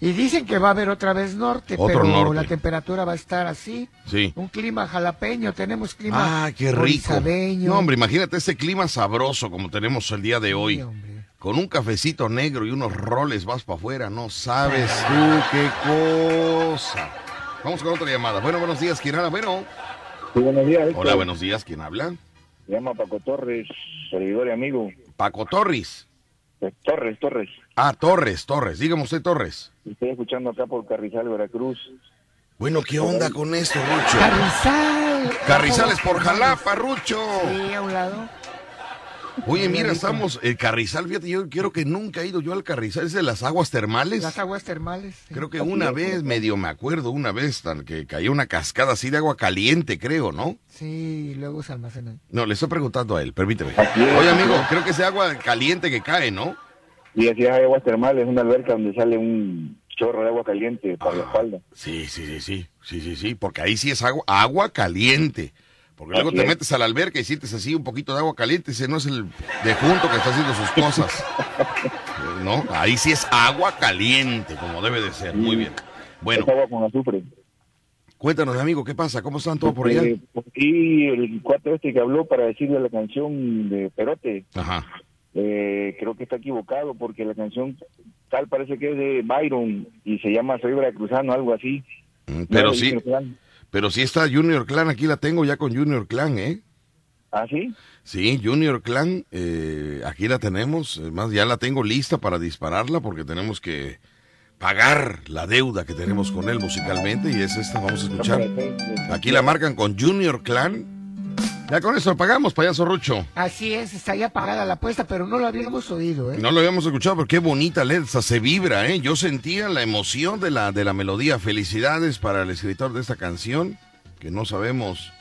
Y dicen que va a haber otra vez norte, Otro pero norte. la temperatura va a estar así. Sí. Un clima jalapeño, tenemos clima Ah, qué rico. No, hombre, imagínate ese clima sabroso como tenemos el día de Sí, hoy. hombre. Con un cafecito negro y unos roles vas para afuera, no sabes tú qué cosa. Vamos con otra llamada. Bueno, buenos días, ¿quién habla? Bueno. Sí, buenos días. Hola, buenos días, ¿quién habla? Se llama Paco Torres, servidor y amigo. Paco Torres. Torres, Torres. Ah, Torres, Torres. Dígame usted, Torres. Estoy escuchando acá por Carrizal, Veracruz. Bueno, ¿qué onda con esto, Rucho? Carrizal. Carrizales por Jalapa, Rucho. Sí, a un lado. Oye, mira, estamos, el Carrizal, fíjate, yo creo que nunca he ido yo al Carrizal, es de las aguas termales. Las aguas termales. sí. Creo que una vez, medio me acuerdo, una vez tan que cayó una cascada así de agua caliente, creo, ¿no? Sí, y luego se almacenan. No, le estoy preguntando a él, permíteme. Es. Oye, amigo, creo que es agua caliente que cae, ¿no? Y así hay aguas termales, una alberca donde sale un chorro de agua caliente para la espalda. Sí, sí, sí, sí, sí, sí, sí, porque ahí sí es agua, agua caliente. Porque luego Así te es. metes a la alberca y sientes así un poquito de agua caliente, ese no es el de junto que está haciendo sus cosas. No, ahí sí es agua caliente, como debe de ser. Muy bien. Bueno, Es agua con azufre. cuéntanos, amigo, ¿qué pasa? ¿Cómo están todos por allá? Eh, y el cuate este que habló para decirle la canción de Perote, Ajá. eh, creo que está equivocado porque la canción tal parece que es de Byron y se llama Soy Veracruzano, algo así. Mm, Pero No, sí. Pero sí está Junior Clan, aquí la tengo ya con Junior Clan, ¿eh? ¿Ah, sí? Sí, Junior Clan, eh, aquí la tenemos, es más, ya la tengo lista para dispararla porque tenemos que pagar la deuda que tenemos con él musicalmente y es esta, vamos a escuchar. Aquí la marcan con Junior Clan. Ya con eso pagamos, payaso Rucho. Así es, está ya pagada la apuesta, pero no lo habíamos oído, ¿eh? No lo habíamos escuchado, pero qué bonita letra, se vibra, ¿eh? Yo sentía la emoción de la, de la melodía. Felicidades para el escritor de esta canción, que no sabemos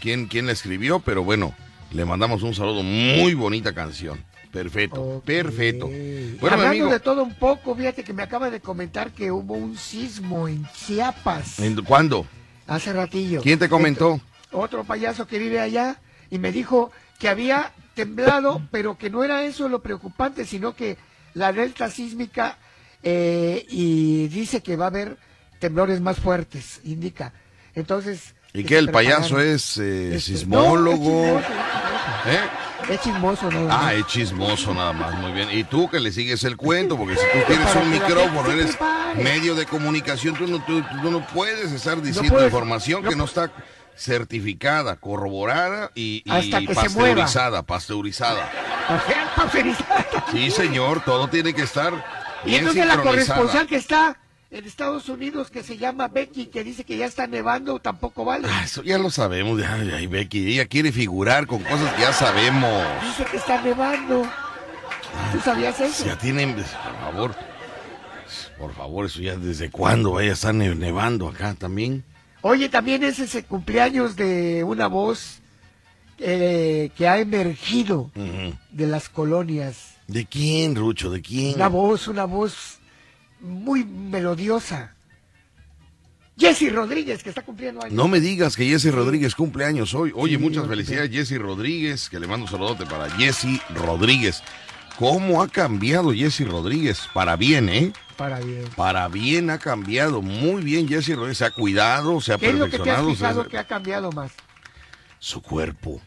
quién, quién la escribió, pero bueno, le mandamos un saludo. Muy bonita canción. Perfecto, perfecto. Bueno, Hablando amigo, de todo un poco, fíjate que me acaba de comentar que hubo un sismo en Chiapas ¿en- ¿cuándo? hace ratillo. ¿Quién te comentó? Otro payaso que vive allá y me dijo que había temblado, pero que no era eso lo preocupante, sino que la delta sísmica eh, y dice que va a haber temblores más fuertes, indica. Entonces. ¿Y que ¿El payaso es eh, Este, sismólogo? no, es chismoso, ¿Eh? es chismoso, no. Ah, es chismoso nada más, muy bien. Y tú que le sigues el cuento, porque si tú tienes un micrófono, eres medio de comunicación, tú no, tú, tú no puedes estar diciendo puedes, información no que no está certifificada, corroborada y, pasteurizada, pasteurizada. Sí, señor, todo tiene que estar Y entonces la corresponsal que está en Estados Unidos, que se llama Becky, que dice que ya está nevando, tampoco vale. Ah, eso ya lo sabemos, ay, Becky, ella quiere figurar con cosas que ya sabemos. Dice que está nevando. ¿Tú sabías eso? Ya tienen, por favor, por favor, eso ya desde cuándo vaya a estar ne- nevando acá también. Oye, también es ese cumpleaños de una voz eh, que ha emergido de las colonias. ¿De quién, Rucho? ¿De quién? Una voz, una voz muy melodiosa. Jesse Rodríguez, que está cumpliendo años. No me digas que Jesse Rodríguez cumple años hoy. Oye, Sí, muchas felicidades, Jesse Rodríguez, que le mando un saludote para Jesse Rodríguez. ¿Cómo ha cambiado Jesse Rodríguez? Para bien, ¿eh? Para bien. Para bien ha cambiado. Muy bien, Jesse Rodríguez. Se ha cuidado, se ha ¿Qué es lo que te has perfeccionado. se- fijado que ha cambiado más? Su cuerpo.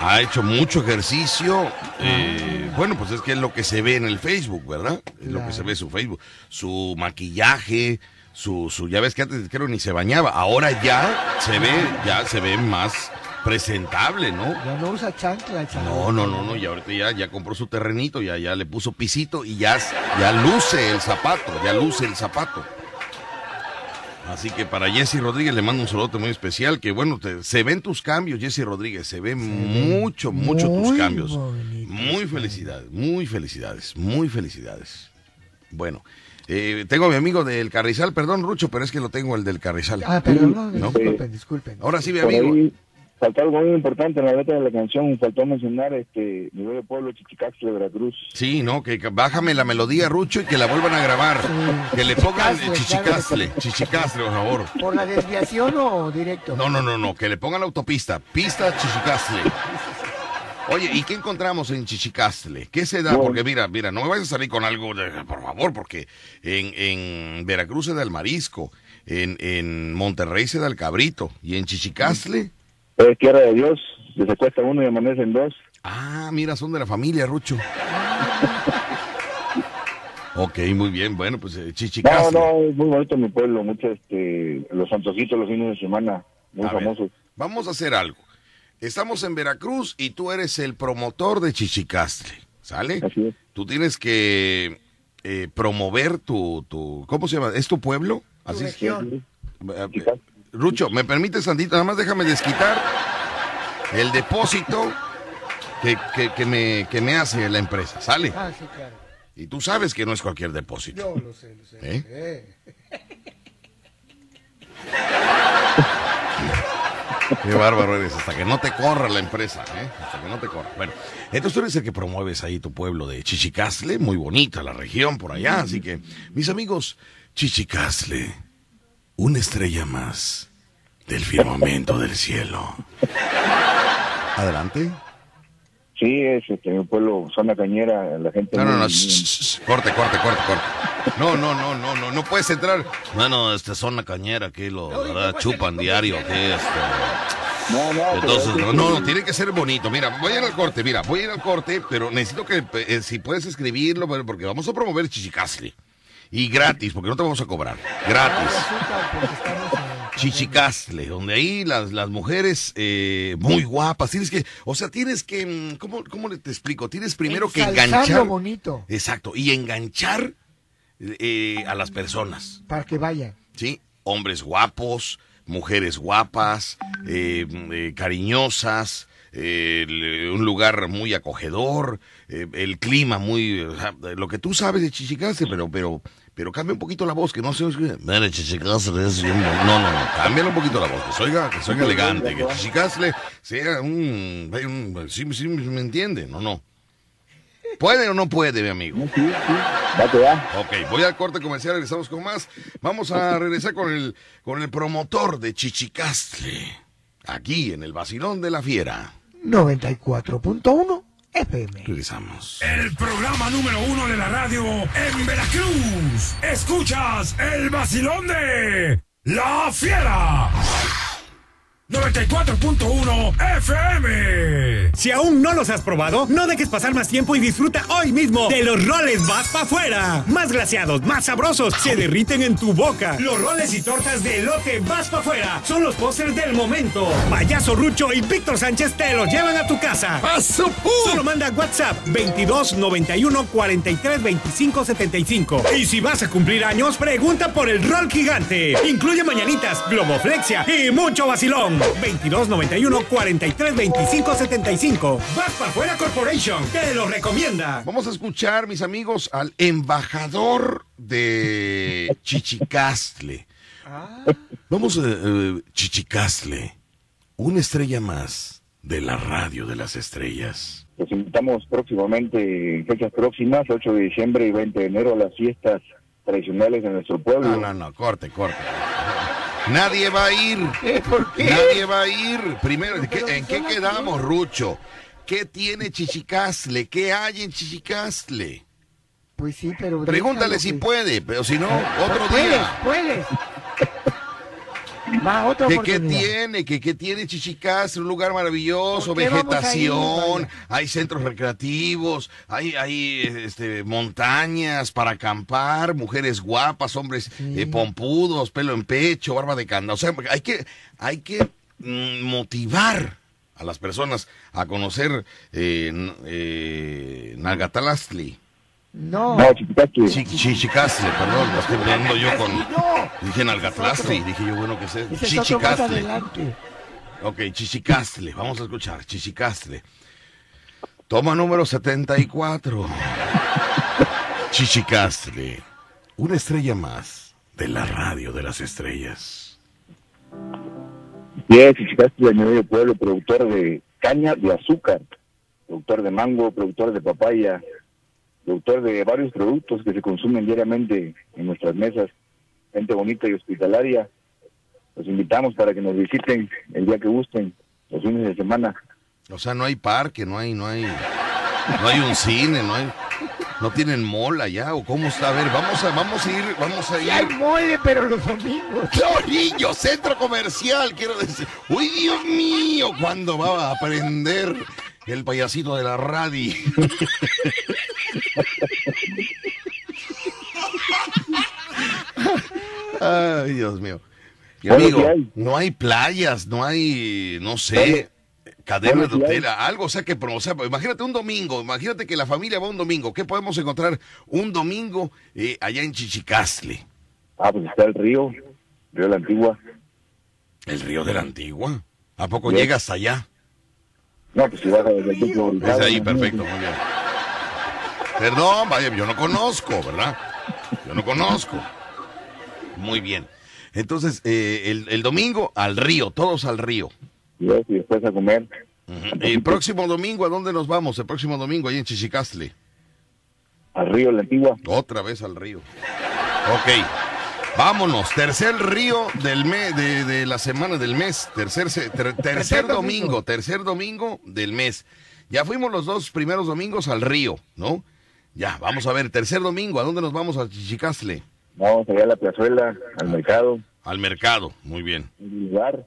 Ha hecho mucho ejercicio. eh, bueno, pues es que es lo que se ve en el Facebook, ¿verdad? Es lo que se ve en su Facebook. Su maquillaje, su, su, ya ves que antes creo ni se bañaba. Ahora ya se ve, ya se ve más presentable, ¿no? Ya no usa chancla, chaval. No, no, no, no, y ahorita ya, ya compró su terrenito, ya, ya le puso pisito y ya, ya luce el zapato, ya luce el zapato. Así que para Jesse Rodríguez le mando un saludo muy especial, que bueno, te- se ven tus cambios, Jesse Rodríguez, se ven mucho, mucho tus cambios. Muy felicidades, muy felicidades, muy felicidades. Bueno, eh, tengo a mi amigo del Carrizal, perdón Rucho, pero es que lo tengo el del Carrizal. Ah, pero no, ¿No? disculpen, disculpen. Ahora sí, mi Por amigo. ahí faltó algo muy importante en la letra de la canción, faltó mencionar este mi bello pueblo Chichicaxle, Veracruz. Sí, no, que bájame la melodía, Rucho, y que la vuelvan a grabar. Sí. Que le pongan Chichicastle, chichicastle, claro. chichicastle, por favor. ¿Por la desviación o directo? No, no, no, no, que le pongan la autopista, pista chichicastle. Oye, ¿y qué encontramos en Chichicastle? ¿Qué se da? Bueno. Porque mira, mira, no me vayas a salir con algo, de- por favor, porque en, en Veracruz se da el marisco, en, en Monterrey se da el cabrito, y en Chichicastle, Es tierra de Dios, se cuesta uno y amanece en dos. ah, mira, son de la familia, Rucho. Ok, muy bien, bueno, pues eh, No, Chichicastle. no, es muy bonito mi pueblo, mucho este, los antojitos los fines de semana, muy A ver. famosos. vamos a hacer algo. Estamos en Veracruz y tú eres el promotor de Chichicastle, ¿sale? Así es. Tú tienes que eh, promover tu, tu, ¿cómo se llama? ¿Es tu pueblo? Tu Así es. región. Eh, Rucho, ¿me permites, Sandito? Nada más déjame desquitar el depósito que, que, que me, que me hace la empresa, ¿sale? Ah, sí, claro. Y tú sabes que no es cualquier depósito. Yo lo sé, lo sé. ¿Eh? Eh. Qué bárbaro eres, hasta que no te corra la empresa, ¿eh? Hasta que no te corra. Bueno, entonces tú eres el que promueves ahí tu pueblo de Chichicastle, muy bonita la región por allá, así que, mis amigos, Chichicastle, una estrella más del firmamento del cielo. Adelante. Sí, es este, mi pueblo, zona cañera, la gente... No, no, no, muy- shh, shh, shh, corte, corte, corte, corte. No, no, no, no, no, no puedes entrar. Bueno, este zona cañera aquí lo ¿verdad? chupan diario, que este. No, no, Entonces, no, no, no, tiene que ser bonito. Mira, voy a ir al corte, mira, voy a ir al corte, pero necesito que, eh, si puedes escribirlo, porque vamos a promover Chichicastle. Y gratis, porque no te vamos a cobrar. Gratis. Azúcar, porque estamos en- Chichicastle, donde ahí las, las mujeres eh, muy guapas, tienes que, o sea, tienes que, mm, ¿cómo, cómo le- te explico? Tienes primero que enganchar. bonito Exacto, y enganchar eh, a las personas, para que vayan. ¿sí? Hombres guapos, mujeres guapas, eh, eh, cariñosas, eh, el- un lugar muy acogedor, eh, el clima muy... o sea, lo que tú sabes de Chichicastle, pero, pero, pero cambia un poquito la voz, que no se oiga... Mira, Chichicastle es bon-". No, no, no, cámbiala un poquito la voz, que se oiga, que se oiga elegante, que Chichicastle sea un... un sí, sí, me entiende, no, no. ¿Puede o no puede, mi amigo? Sí, sí, va que va. Ok, voy al corte comercial, regresamos con más. Vamos a regresar con el, con el promotor de Chichicastle, aquí en el Basilón de la Fiera. 94.1 FM. Regresamos. El programa número uno de la radio en Veracruz. Escuchas el vacilón de La Fiera. 94.1 FM. Si aún no los has probado, no dejes pasar más tiempo y disfruta hoy mismo de los roles Vas pa' afuera. Más glaseados, más sabrosos, se derriten en tu boca. Los roles y tortas de elote Vas pa' afuera son los pósters del momento. Payaso Rucho y Víctor Sánchez te los llevan a tu casa. ¡Paso, Solo manda WhatsApp 22 91 43 25 75. Y si vas a cumplir años, pregunta por el rol gigante. Incluye mañanitas, globoflexia y mucho vacilón. 22 91 43 25 75. Vas para afuera Corporation. Te lo recomienda. Vamos a escuchar, mis amigos, al embajador de Chichicastle. Vamos a eh, Chichicastle, una estrella más de la radio de las estrellas. Los invitamos próximamente, en fechas próximas, 8 de diciembre y 20 de enero, a las fiestas tradicionales de nuestro pueblo. No, no, no, corte, corte. Nadie va a ir. ¿Eh? ¿Por qué? Nadie va a ir. Primero, ¿en qué, en qué quedamos, Rucho? ¿Qué tiene Chichicastle? ¿Qué hay en Chichicastle? Pues sí, pero. Pregúntale déjalo si puede, pero si no, otro Puedes, día. puedes. Va, otra ¿Qué, qué tiene? ¿Qué, qué tiene Chichicastle? Un lugar maravilloso, ¿Por qué vamos a ir, vegetación, hay centros recreativos, hay, hay este, montañas para acampar, mujeres guapas, hombres eh, pompudos, pelo en pecho, barba de canda. O sea, hay que, hay que mm, motivar a las personas a conocer eh, eh, Nagatalastli. No. No, Chichicastle, perdón, lo estoy viendo yo con... No. Dije Nalgatlastli, dije yo, bueno, que sé. Es Chichicastle. Ok, Chichicastle, vamos a escuchar, Chichicastle. Toma número 74. Chichicastle, una estrella más de la radio de las estrellas. Sí, es Chiquitaqui, de mi medio pueblo, productor de caña de azúcar, productor de mango, productor de papaya, productor de varios productos que se consumen diariamente en nuestras mesas. Gente bonita y hospitalaria. Los invitamos para que nos visiten el día que gusten, los fines de semana. O sea, no hay parque, no hay, no hay, no hay un cine, no hay, no tienen mall allá, o cómo está. A ver, vamos a, vamos a ir, vamos a Sí hay ir. mole, pero los domingos. No, niño, centro comercial, quiero decir. Uy, Dios mío, ¿cuándo va a aprender el payasito de la radio? Ay, Dios mío. Mi amigo, no hay playas, no hay, no sé, cadenas de hotel, algo, o sea que, o sea, imagínate un domingo, imagínate que la familia va un domingo, ¿qué podemos encontrar un domingo eh, allá en Chichicastle? Ah, pues está el río, río de la Antigua. El río de la Antigua. ¿A poco Yes. llegas allá? No, pues si vas a desde el Es ahí, perfecto, muy bien. Perdón, vaya, yo no conozco, ¿verdad? Yo no conozco. Muy bien. Entonces, eh, el, el domingo al río, todos al río. Yes, y después a comer. El próximo domingo, ¿a dónde nos vamos? El próximo domingo, ahí en Chichicastle. Al río la Antigua. Otra vez al río. Ok. Vámonos. Tercer río del mes, de, de la semana del mes. Tercer, ter- tercer domingo. Tercer domingo del mes. Ya fuimos los dos primeros domingos al río, ¿no? Ya, vamos a ver. Tercer domingo, ¿a dónde nos vamos? A Chichicastle. Vamos allá a la plazuela, al mercado, Al mercado. Muy bien. al boulevard,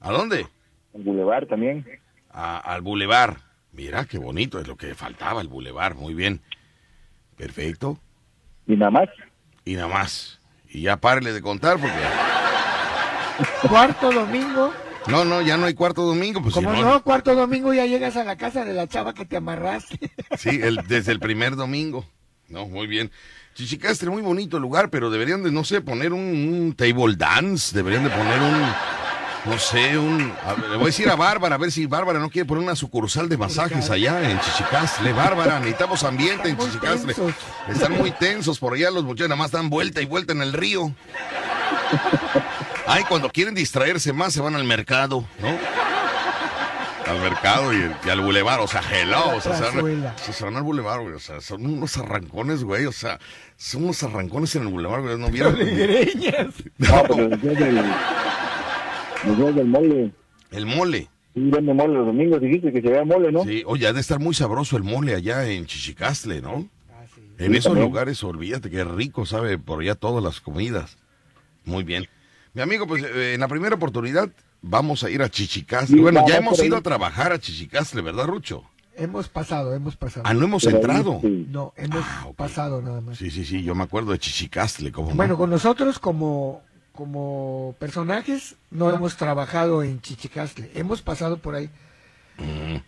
¿A dónde? al boulevard también. A- al bulevar. Mira, qué bonito. Es lo que faltaba, el bulevar. Muy bien. Perfecto. Y nada más. Y nada más. Y ya párele de contar porque... Cuarto domingo. No, no, ya no hay cuarto domingo. Pues si Como no, cuarto domingo ya llegas a la casa de la chava que te amarraste. Sí, el, desde el primer domingo. No, muy bien. Chichicastre, muy bonito lugar, pero deberían de, no sé, poner un, un table dance, deberían de poner un, no sé, un... a ver, le voy a decir a Bárbara, a ver si Bárbara no quiere poner una sucursal de masajes allá en Chichicastle. Bárbara, necesitamos ambiente en Chichicastle. tensos. Están muy tensos por allá, los muchachos nada más dan vuelta y vuelta en el río. Ay, cuando quieren distraerse más se van al mercado, ¿no? Al mercado y, y al bulevar, o sea, hello, o sea, se van, plazuela. se se van al bulevar, güey, o sea, son unos arrancones, güey, o sea, son unos arrancones en el bulevar, güey, no vieron. No, pero del, los del mole. El mole. Sí, vende mole los domingos, dijiste que se vea mole, ¿no? Sí, oye, ha de estar muy sabroso el mole allá en Chichicastle, ¿no? En Sí, esos también. lugares, olvídate que rico sabe por allá todas las comidas. Muy bien. Mi amigo, pues eh, en la primera oportunidad vamos a ir a Chichicastle. Sí, bueno, ya hemos ido a trabajar a Chichicastle, ¿verdad, Rucho? Hemos pasado, hemos pasado. Ah, no hemos Pero ahí, entrado. sí. No, hemos Ah, pasado nada más. Sí, sí, sí, yo me acuerdo de Chichicastle, como Bueno, con nosotros como, como personajes no hemos trabajado en Chichicastle. Hemos pasado por ahí.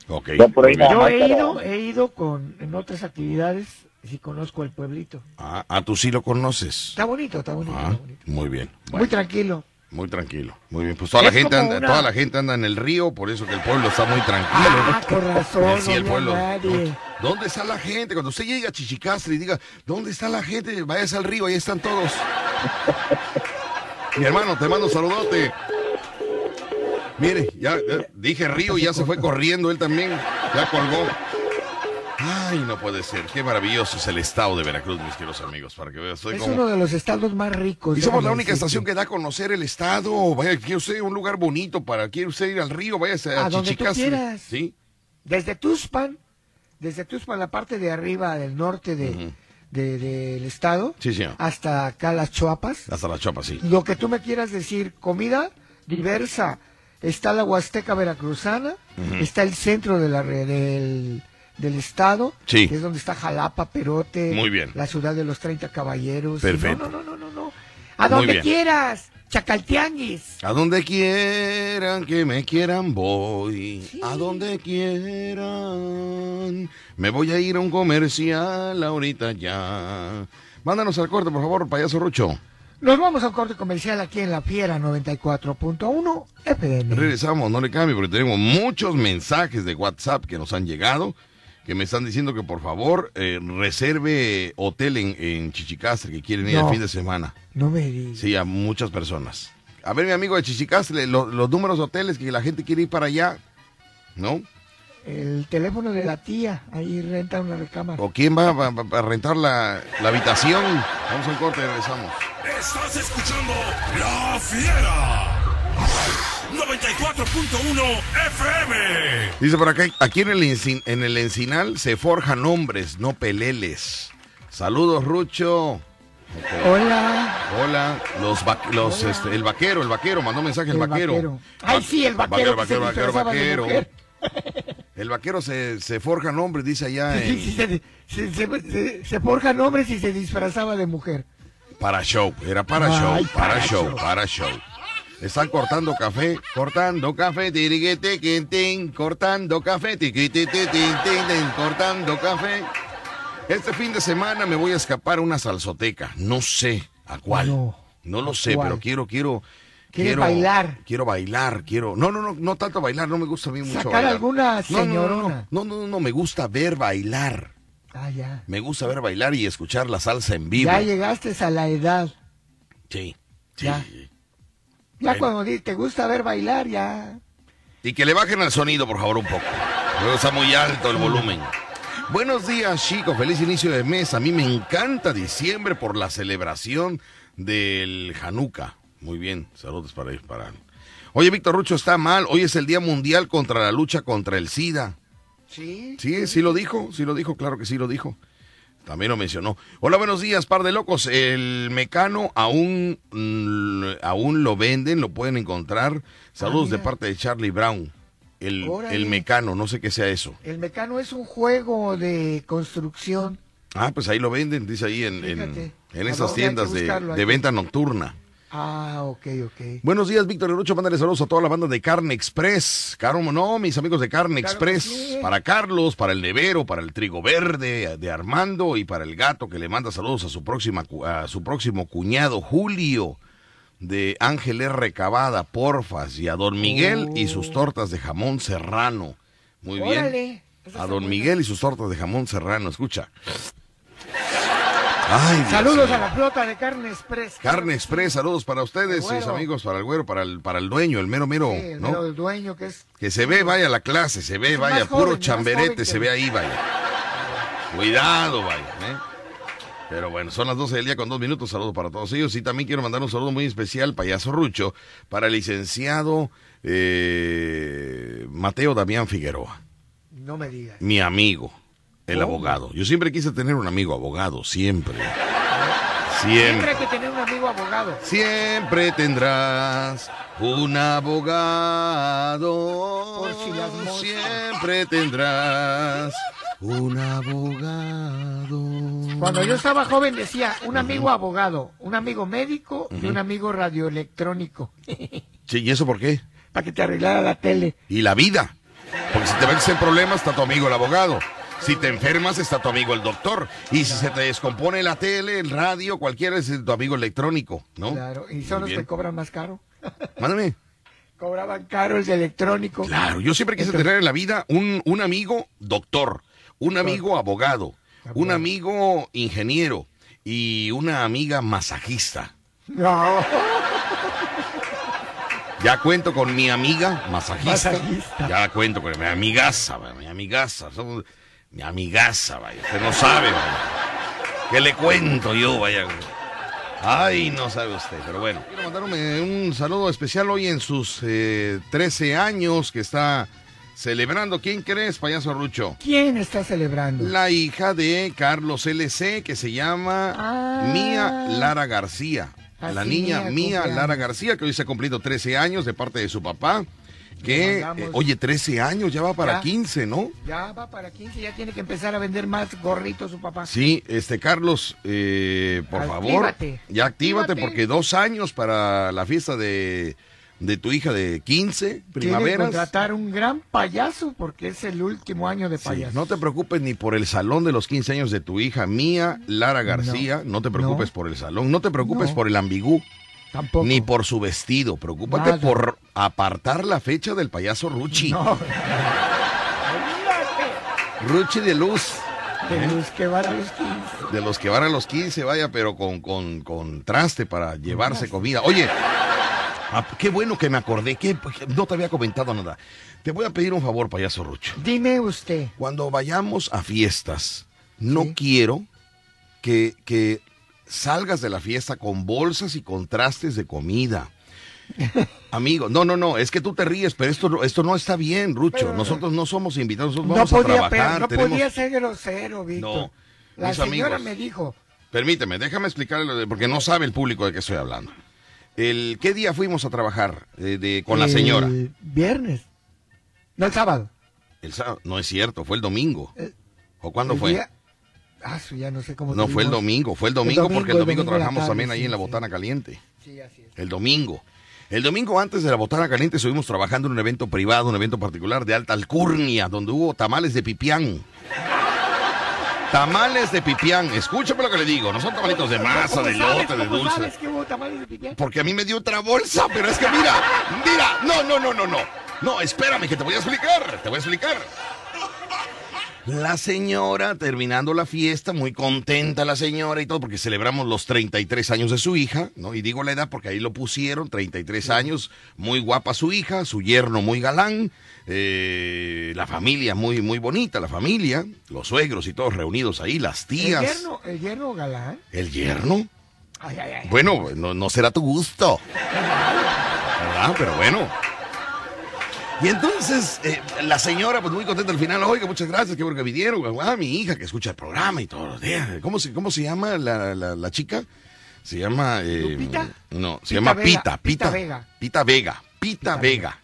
Por nada Yo he ido, he ido con, en otras actividades y conozco el pueblito. Ah, ah, tú sí lo conoces. Está bonito, está bonito, Ah, está bonito. muy bien. Muy tranquilo. muy tranquilo. Muy bien. Pues toda la gente anda, una- toda la gente anda en el río, por eso que el pueblo está muy tranquilo. Ah, con razón, Sí, el pueblo. nadie. ¿Dónde está la gente? Cuando usted llega a Chichicastre y diga, ¿dónde está la gente? Váyase al río, ahí están todos. Mi hermano, te mando saludote. Mire, ya, ya dije río y ya se fue corriendo él también. Ya colgó. Ay, no puede ser. Qué maravilloso es el estado de Veracruz, mis queridos amigos, para que vean. Es como... uno de los estados más ricos. Y somos la única estación que da a conocer el estado. Vaya, quiere usted un lugar bonito para, quiere usted ir al río, váyase a, A donde tú quieras. Sí. Desde Tuxpan, desde Tuxpan, la parte de arriba del norte de. De- del estado, Sí, señor. hasta acá las Chuapas. Hasta la chapa, sí. Lo que tú me quieras decir, comida diversa. Está la Huasteca Veracruzana, está el centro de la, del, del estado, Sí. que es donde está Jalapa, Perote, Muy bien. la ciudad de los 30 caballeros. Perfecto. No, no, no, no, no. A Muy donde bien. quieras, Chacaltianguis. A donde quieran que me quieran voy. A donde quieran. Me voy a ir a un comercial ahorita ya. Mándanos al corte, por favor, payaso Rucho. Nos vamos a un corte comercial aquí en La Fiera 94.1 FM. Regresamos, no le cambie, porque tenemos muchos mensajes de WhatsApp que nos han llegado, que me están diciendo que por favor eh, reserve hotel en, en Chichicastre, que quieren ir No. el fin de semana. No me digas. Sí, a muchas personas. A ver, mi amigo de Chichicastre, lo- los números de hoteles que la gente quiere ir para allá, ¿no? El teléfono de la tía, ahí renta una recámara. ¿O quién va a, a- a rentar la, la habitación? Vamos al corte y regresamos. Estás escuchando La Fiera. 94.1 FM. Dice por acá, aquí en el, Encin- en el Encinal se forjan hombres, no peleles. Saludos, Rucho. Hola. Hola, los, va- los este, el vaquero, el vaquero, mandó mensaje el, El vaquero. vaquero. Ay, sí, el vaquero disfrazaba de mujer. El vaquero se, se forja nombres, dice allá Sí, sí, se, se, se- se- se forjan hombres y se disfrazaba de mujer. para show, era para Ay, show, para, para show, show. para show. Están cortando café, cortando café, tiriguete, quintín, cortando café, tiquitititín, cortando café. Este fin de semana me voy a escapar a una salsoteca. No sé a cuál. No, No lo ¿a sé, cuál? pero quiero, quiero. ¿Quieres quiero bailar? Quiero bailar, quiero. No, no, no, no tanto bailar, no me gusta a mí mucho Sacar bailar. alguna No, no, no, no, señorona. no, no, no, no, me gusta ver bailar. Ah, ya. Me gusta ver bailar y escuchar la salsa en vivo. Ya llegaste a la edad. Sí, sí. Ya. Ya Bueno. cuando te gusta ver bailar, ya. Y que le bajen al sonido, por favor, un poco. Luego está muy alto el volumen. Buenos días, chicos. Feliz inicio de mes. A mí me encanta diciembre por la celebración del Hanukkah. Muy bien. Saludos para para. Oye, Víctor Rucho está mal. Hoy es el Día Mundial contra la lucha contra el SIDA. Sí. Sí, sí lo dijo, sí lo dijo, claro que sí lo dijo. También lo mencionó. Hola, buenos días, par de locos. El mecano aún, mm, aún lo venden, lo pueden encontrar. Saludos Ah, de parte de Charlie Brown. El, Órale. el mecano, no sé qué sea eso. El mecano es un juego de construcción. Ah, pues ahí lo venden, dice ahí en, en, Fíjate. en ¿A esas dónde hay que tiendas de, buscarlo? Hay de que- venta nocturna. Ah, ok, ok. Buenos días, Víctor Erucho. Mándale saludos a toda la banda de Carne Express. Caro, no, mis amigos de Carne Claro Express. sí. Para Carlos, para el Nevero, para el Trigo Verde de Armando y para el gato que le manda saludos a su, próxima, a su próximo cuñado, Julio, de Ángel R. Cavada, Porfas, y a Don Miguel y sus tortas de jamón serrano. Muy bien. Oh. Órale. Esa A Don. Miguel y sus tortas de jamón serrano. Escucha. Ay, Saludos a la flota de Carne Express. Carne Express, saludos para ustedes, mis amigos, para el güero, para el, para el dueño, el mero mero, Sí, el ¿no? mero del dueño que es. Que se ve, vaya la clase, se ve, vaya, puro joven, chamberete, se ve ahí, vaya. Cuidado, vaya, ¿eh? Pero bueno, son las 12 del día con dos minutos, saludos para todos ellos. Y también quiero mandar un saludo muy especial, payaso Rucho, para el licenciado eh, Mateo Damián Figueroa, No me digas. mi amigo, el abogado. Yo siempre quise tener un amigo abogado, siempre. Siempre Siempre. hay que tener un amigo abogado. Siempre tendrás un abogado. Por si las moscas. Siempre tendrás un abogado. Cuando yo estaba joven decía un amigo abogado, un amigo médico y un amigo radioelectrónico. Sí, ¿y eso por qué? para que te arreglara la tele. Y la vida. Porque si te metes en problemas, está tu amigo el abogado. Si te enfermas, está tu amigo el doctor. Y si se te descompone la tele, el radio, cualquiera es tu amigo electrónico, ¿no? Claro, y son Muy los bien. que cobran más caro. Mándame. Cobraban caro el de electrónico. Claro, yo siempre quise Entonces- tener en la vida un, un amigo doctor, un amigo abogado, un amigo ingeniero y una amiga masajista. No, Ya cuento con mi amiga masajista. Masajista. Ya cuento con mi amigaza, mi amigaza. Somos mi amigaza, vaya. Usted no sabe, vaya. ¿Qué le cuento yo, vaya? Ay, no sabe usted, pero bueno. Quiero mandarme un saludo especial hoy en sus eh, 13 años que está celebrando. ¿Quién crees, payaso Rucho? ¿quién está celebrando? La hija de Carlos LC, que se llama Ah. Mía Lara García. la niña Mía. Lara García, que hoy se ha cumplido 13 años de parte de su papá. Eh, oye, 13 años, ya va para Ya. 15, ¿no? Ya va para 15, ya tiene que empezar a vender más gorritos su papá. Sí, este Carlos, eh, por favor, Actívate. ya actívate Actívate. porque dos años para la fiesta de, de tu hija de 15 Tiene que primaveras. contratar un gran payaso porque es el último año de Sí, payaso. no te preocupes ni por el salón de los 15 años de tu hija Mía Lara García, no, te preocupes No. por el salón, no te preocupes No. por el ambigú, Tampoco. ni por su vestido, preocúpate Nada. por apartar la fecha del payaso Ruchi. No. Ruchi de luz, De los que van a los 15. de los que van a los 15, vaya, pero con, con, con traste para llevarse comida. Oye, ah, qué bueno que me acordé, que no te había comentado nada. Te voy a pedir un favor, payaso Rucho. Dime usted. Cuando vayamos a fiestas, no Sí. quiero que, que salgas de la fiesta con bolsas y contrastes de comida. Amigo, no, no, no, es que tú te ríes, pero esto, no- esto no está bien, Rucho. Pero- nosotros no somos invitados, nosotros No vamos podía, a trabajar. no tenemos- podía ser grosero, Víctor. No, La señora amigos. me dijo, Permíteme, déjame explicarle, porque no sabe el público de qué estoy hablando. El, ¿Qué día fuimos a trabajar eh, de, con la señora? viernes. No, el sábado. El sábado. No es cierto, fue el domingo. Eh, ¿O cuándo El fue? día- Ah, su, ya no sé cómo No fue el domingo, fue el domingo, domingo, porque el el domingo trabajamos tarde, también ahí sí, en la sí. botana caliente. Sí, Sí, así es. El domingo. El domingo antes de la botana caliente estuvimos trabajando en un evento privado, un evento particular de alta alcurnia, donde hubo tamales de pipián. Tamales de pipián. Escúchame lo que le digo. No son tamalitos de masa, de lote, de ¿Cómo dulce. sabes que hubo tamales de pipián? Porque a mí me dio otra bolsa, pero es que mira, mira, no, no, no, no, no. No, espérame, que te voy a explicar, te voy a explicar. La señora, terminando la fiesta, muy contenta la señora y todo, porque celebramos los 33 años de su hija, ¿no? Y digo la edad porque ahí lo pusieron, 33 años, muy guapa su hija, su yerno muy galán, eh, la familia muy, muy bonita, la familia, los suegros y todos reunidos ahí, las ¿El tías. yerno, el yerno galán? ¿El yerno? Ay, ay, ay. Bueno, no, no será tu gusto. ¿Verdad? Pero bueno. Y entonces, eh, la señora, pues muy contenta al final, oiga, muchas gracias, qué bueno que vinieron. Ah, mi hija que escucha el programa y todos los días. ¿Cómo se, cómo se llama la, la, la chica? Se llama... eh, ¿Lupita? No, se Pita llama Vega, Pita, Pita Pita. Vega. Pita Vega. Pita Pita Vega.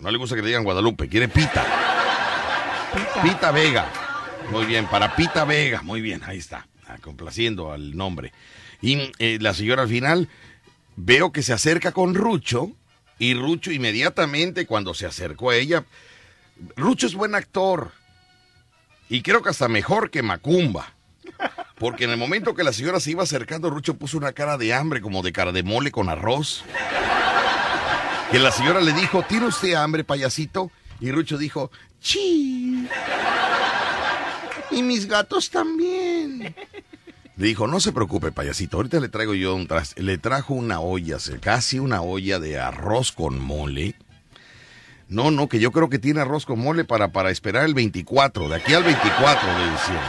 No le gusta que le digan Guadalupe, quiere Pita. Pita. Pita Vega. Muy bien, para Pita Vega. Muy bien, ahí está. Ah, complaciendo al nombre. Y eh, la señora al final veo que se acerca con Rucho y Rucho inmediatamente cuando se acercó a ella, Rucho es buen actor y creo que hasta mejor que Macumba. Porque en el momento que la señora se iba acercando, Rucho puso una cara de hambre, como de cara de mole con arroz. Y la señora le dijo, ¿tiene usted hambre, payasito? Y Rucho dijo, sí. Y mis gatos también. Le dijo, no se preocupe, payasito, ahorita le traigo yo un traste. Le trajo una olla, casi una olla de arroz con mole. No, no, que yo creo que tiene arroz con mole para, para esperar el 24, de aquí al 24 de diciembre.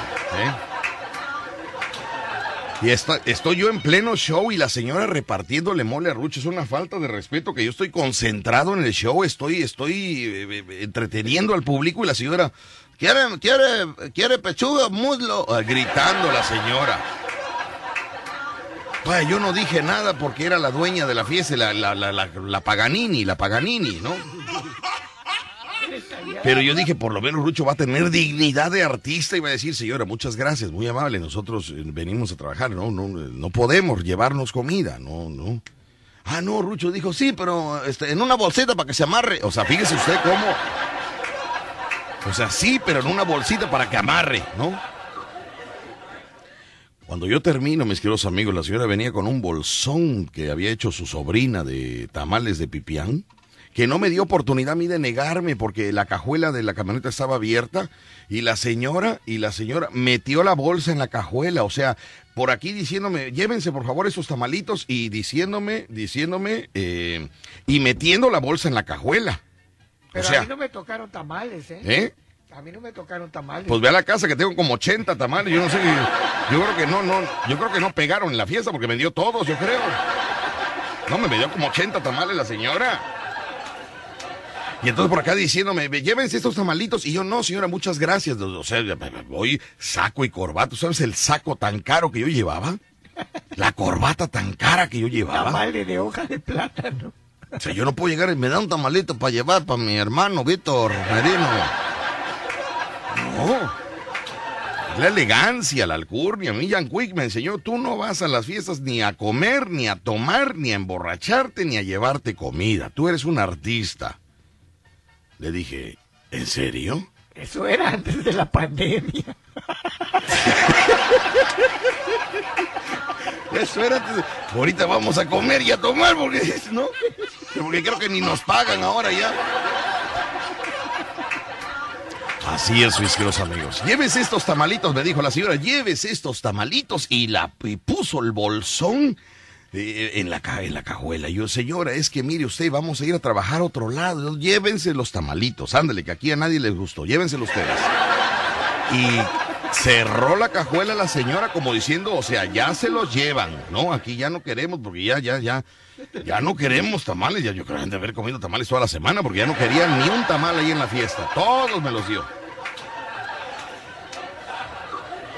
Y está- estoy yo en pleno show y la señora repartiéndole mole a Rucho. Es una falta de respeto que yo estoy concentrado en el show, estoy, estoy eh, eh, entreteniendo al público y la señora, ¿quiere, quiere, quiere pechuga, muslo? Ah, gritando la señora. Vaya, yo no dije nada porque era la dueña de la fiesta, la, la, la, la, Paganini, la Paganini, ¿no? Pero yo dije, por lo menos Rucho va a tener dignidad de artista y va a decir, señora, muchas gracias, muy amable, nosotros eh, venimos a trabajar, no, no, no podemos llevarnos comida, no, no. Ah, no, Rucho dijo, sí, pero este, en una bolsita para que se amarre. O sea, fíjese usted cómo. O sea, sí, pero en una bolsita para que amarre, ¿no? Cuando yo termino, mis queridos amigos, la señora venía con un bolsón que había hecho su sobrina de tamales de pipián, que no me dio oportunidad a mí de negarme porque la cajuela de la camioneta estaba abierta y la señora, y la señora metió la bolsa en la cajuela, o sea, por aquí diciéndome, llévense por favor esos tamalitos y diciéndome, diciéndome, eh, y metiendo la bolsa en la cajuela. Pero o sea, a mí no me tocaron tamales, ¿eh? ¿eh? A mí no me tocaron tamales. Pues ve a la casa que tengo como 80 tamales. Yo no sé. Yo creo que no, no. Yo creo que no pegaron en la fiesta porque me dio todos, yo creo. No, me dio como 80 tamales la señora. Y entonces por acá diciéndome, "Ve, llévense estos tamalitos. Y yo, no, señora, muchas gracias. O sea, voy saco y corbata. ¿Tú ¿Sabes el saco tan caro que yo llevaba? La corbata tan cara que yo llevaba. Tamales de hoja de plátano. O sea, yo no puedo llegar y me da un tamalito para llevar para mi hermano Víctor Merino. No. La elegancia, la alcurnia. A mí Jan Quick me enseñó, tú no vas a las fiestas ni a comer, ni a tomar, ni a emborracharte, ni a llevarte comida. Tú eres un artista. Le dije, ¿en serio? Eso era antes de la pandemia. De- Ahorita vamos a comer y a tomar porque, ¿no? Porque creo que ni nos pagan ahora ya. Así es, mis queridos amigos. Llévese estos tamalitos, me dijo la señora, llévese estos tamalitos y la y puso el bolsón eh, en, la, en la cajuela. Y yo, señora, es que mire usted, vamos a ir a trabajar a otro lado. Llévense los tamalitos, ándale, que aquí a nadie les gustó. Llévenselo ustedes. Y cerró la cajuela la señora como diciendo, o sea, ya se los llevan, ¿no? Aquí ya no queremos porque ya, ya, ya, ya no queremos tamales. Ya yo creo que de haber comido tamales toda la semana porque ya no querían ni un tamal ahí en la fiesta. Todos me los dio.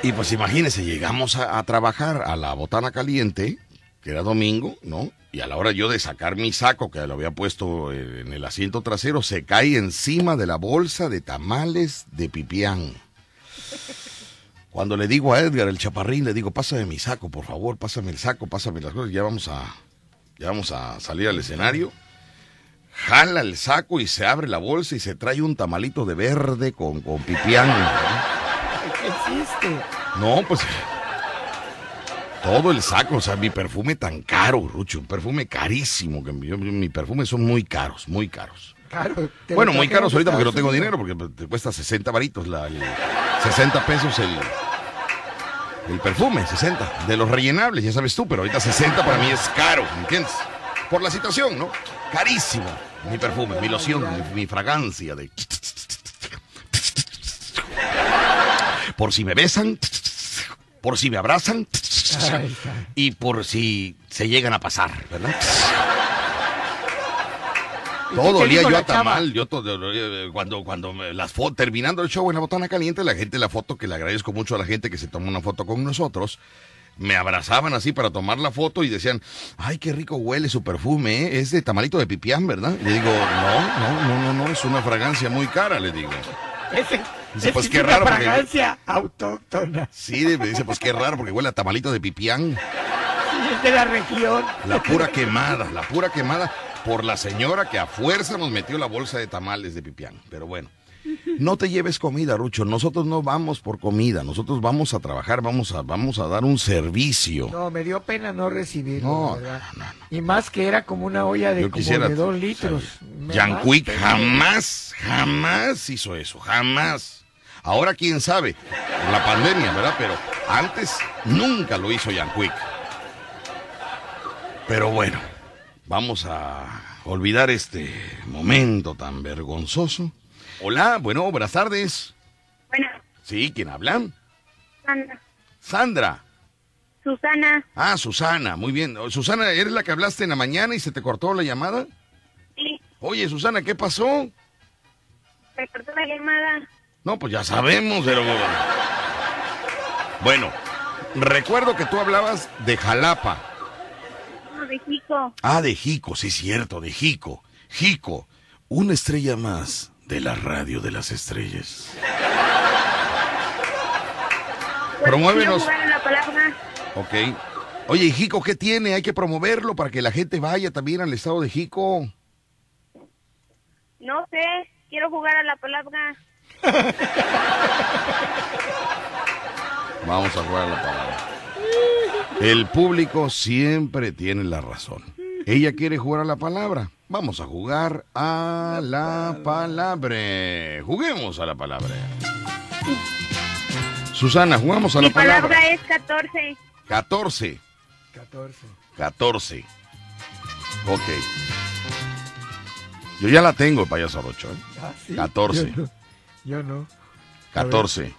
Y pues imagínense, llegamos a, a trabajar a la botana caliente, que era domingo, ¿no? Y a la hora yo de sacar mi saco, que lo había puesto eh, en el asiento trasero, se cae encima de la bolsa de tamales de pipián. Cuando le digo a Edgar, el chaparrín, le digo, pásame mi saco, por favor, pásame el saco, pásame las cosas, ya vamos a... Ya vamos a salir al escenario. Jala el saco y se abre la bolsa y se trae un tamalito de verde con, con pipián. ¿Qué hiciste? No, pues. Todo el saco, o sea, mi perfume tan caro, Rucho, un perfume carísimo. Que yo- mi perfume son muy caros, muy caros. Lo Bueno, muy caros ahorita porque no tengo dinero, porque te cuesta 60 varitos, la, el- 60 pesos el, el perfume, 60. De los rellenables, ya sabes tú, pero ahorita 60 para mí es caro, ¿me entiendes? Por la situación, ¿no? Carísimo mi perfume, mi loción, mi, mi fragancia de... Por si me besan, por si me abrazan y por si se llegan a pasar, ¿verdad? ¿Y Todo olía yo a tamal, yo todo, cuando, cuando las fotos, terminando el show en la botana caliente, la gente, la foto, que le agradezco mucho a la gente que se tomó una foto con nosotros, me abrazaban así para tomar la foto y decían, ay, qué rico huele su perfume, ¿eh? es de tamalito de pipián, ¿verdad? Y le digo, no, no, no, no, no, es una fragancia muy cara, le digo. Ese, Dice, ese pues, es qué una raro, porque- fragancia autóctona. Sí, me dice, pues qué raro, porque huele a tamalito de pipián. Sí, es de la región. La pura quemada, la pura quemada por la señora que a fuerza nos metió la bolsa de tamales de pipián. Pero bueno, no te lleves comida, Rucho. Nosotros no vamos por comida. Nosotros vamos a trabajar, vamos a, vamos a dar un servicio. No, me dio pena no recibirlo, No, verdad. Y más que era como una olla de Yo como quisiera. de dos litros. Me Jan da Quick pena. jamás, jamás hizo eso, jamás. Ahora quién sabe, por la pandemia, ¿verdad? Pero antes nunca lo hizo Jan Quick. Pero bueno, vamos a olvidar este momento tan vergonzoso. Hola, bueno, buenas tardes. Bueno, Sí, ¿quién habla? Susana. Sandra. Susana, Ah, Susana, muy bien. Susana, ¿eres la que hablaste en la mañana y se te cortó la llamada? sí, Oye, Susana, ¿qué pasó? me cortó la llamada. No, pues ya sabemos, pero... Bueno, recuerdo que tú hablabas de Jalapa. No, de Jico. Ah, de Jico, sí, cierto, de Jico. Jico, una estrella más de la radio de las estrellas. Pues, Promuévenos. Ok. Oye, ¿y Jico qué tiene? Hay que promoverlo para que la gente vaya también al estado de Jico. No sé, quiero jugar a la palabra. Vamos a jugar la palabra. El público siempre tiene la razón. Ella quiere jugar a la palabra. Vamos a jugar a la palabra. Juguemos a la palabra. Susana, jugamos a Mi la palabra. palabra es 14. 14. 14. 14. Ok. Yo ya la tengo, payaso Rocho. ¿eh? Ah, sí, 14. Yo no. Yo no. 14.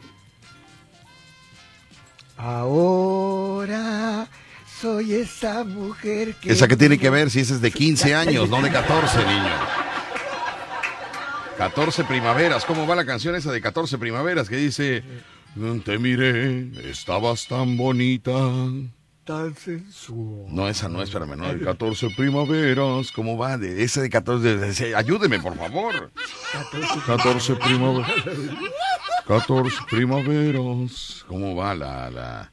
Ahora soy esa mujer que... ¿Esa que tiene que ver si ese es de 15 años, no de 14, niño? 14 primaveras. ¿Cómo va la canción esa de 14 primaveras que dice, te miré, estabas tan bonita? Tan sensual. No, esa no, espérame, no, de 14 primaveras. ¿Cómo va? De ese de 14, de- de- ayúdeme, por favor. 14 primaveras. 14 primaveras. ¿Cómo va la, la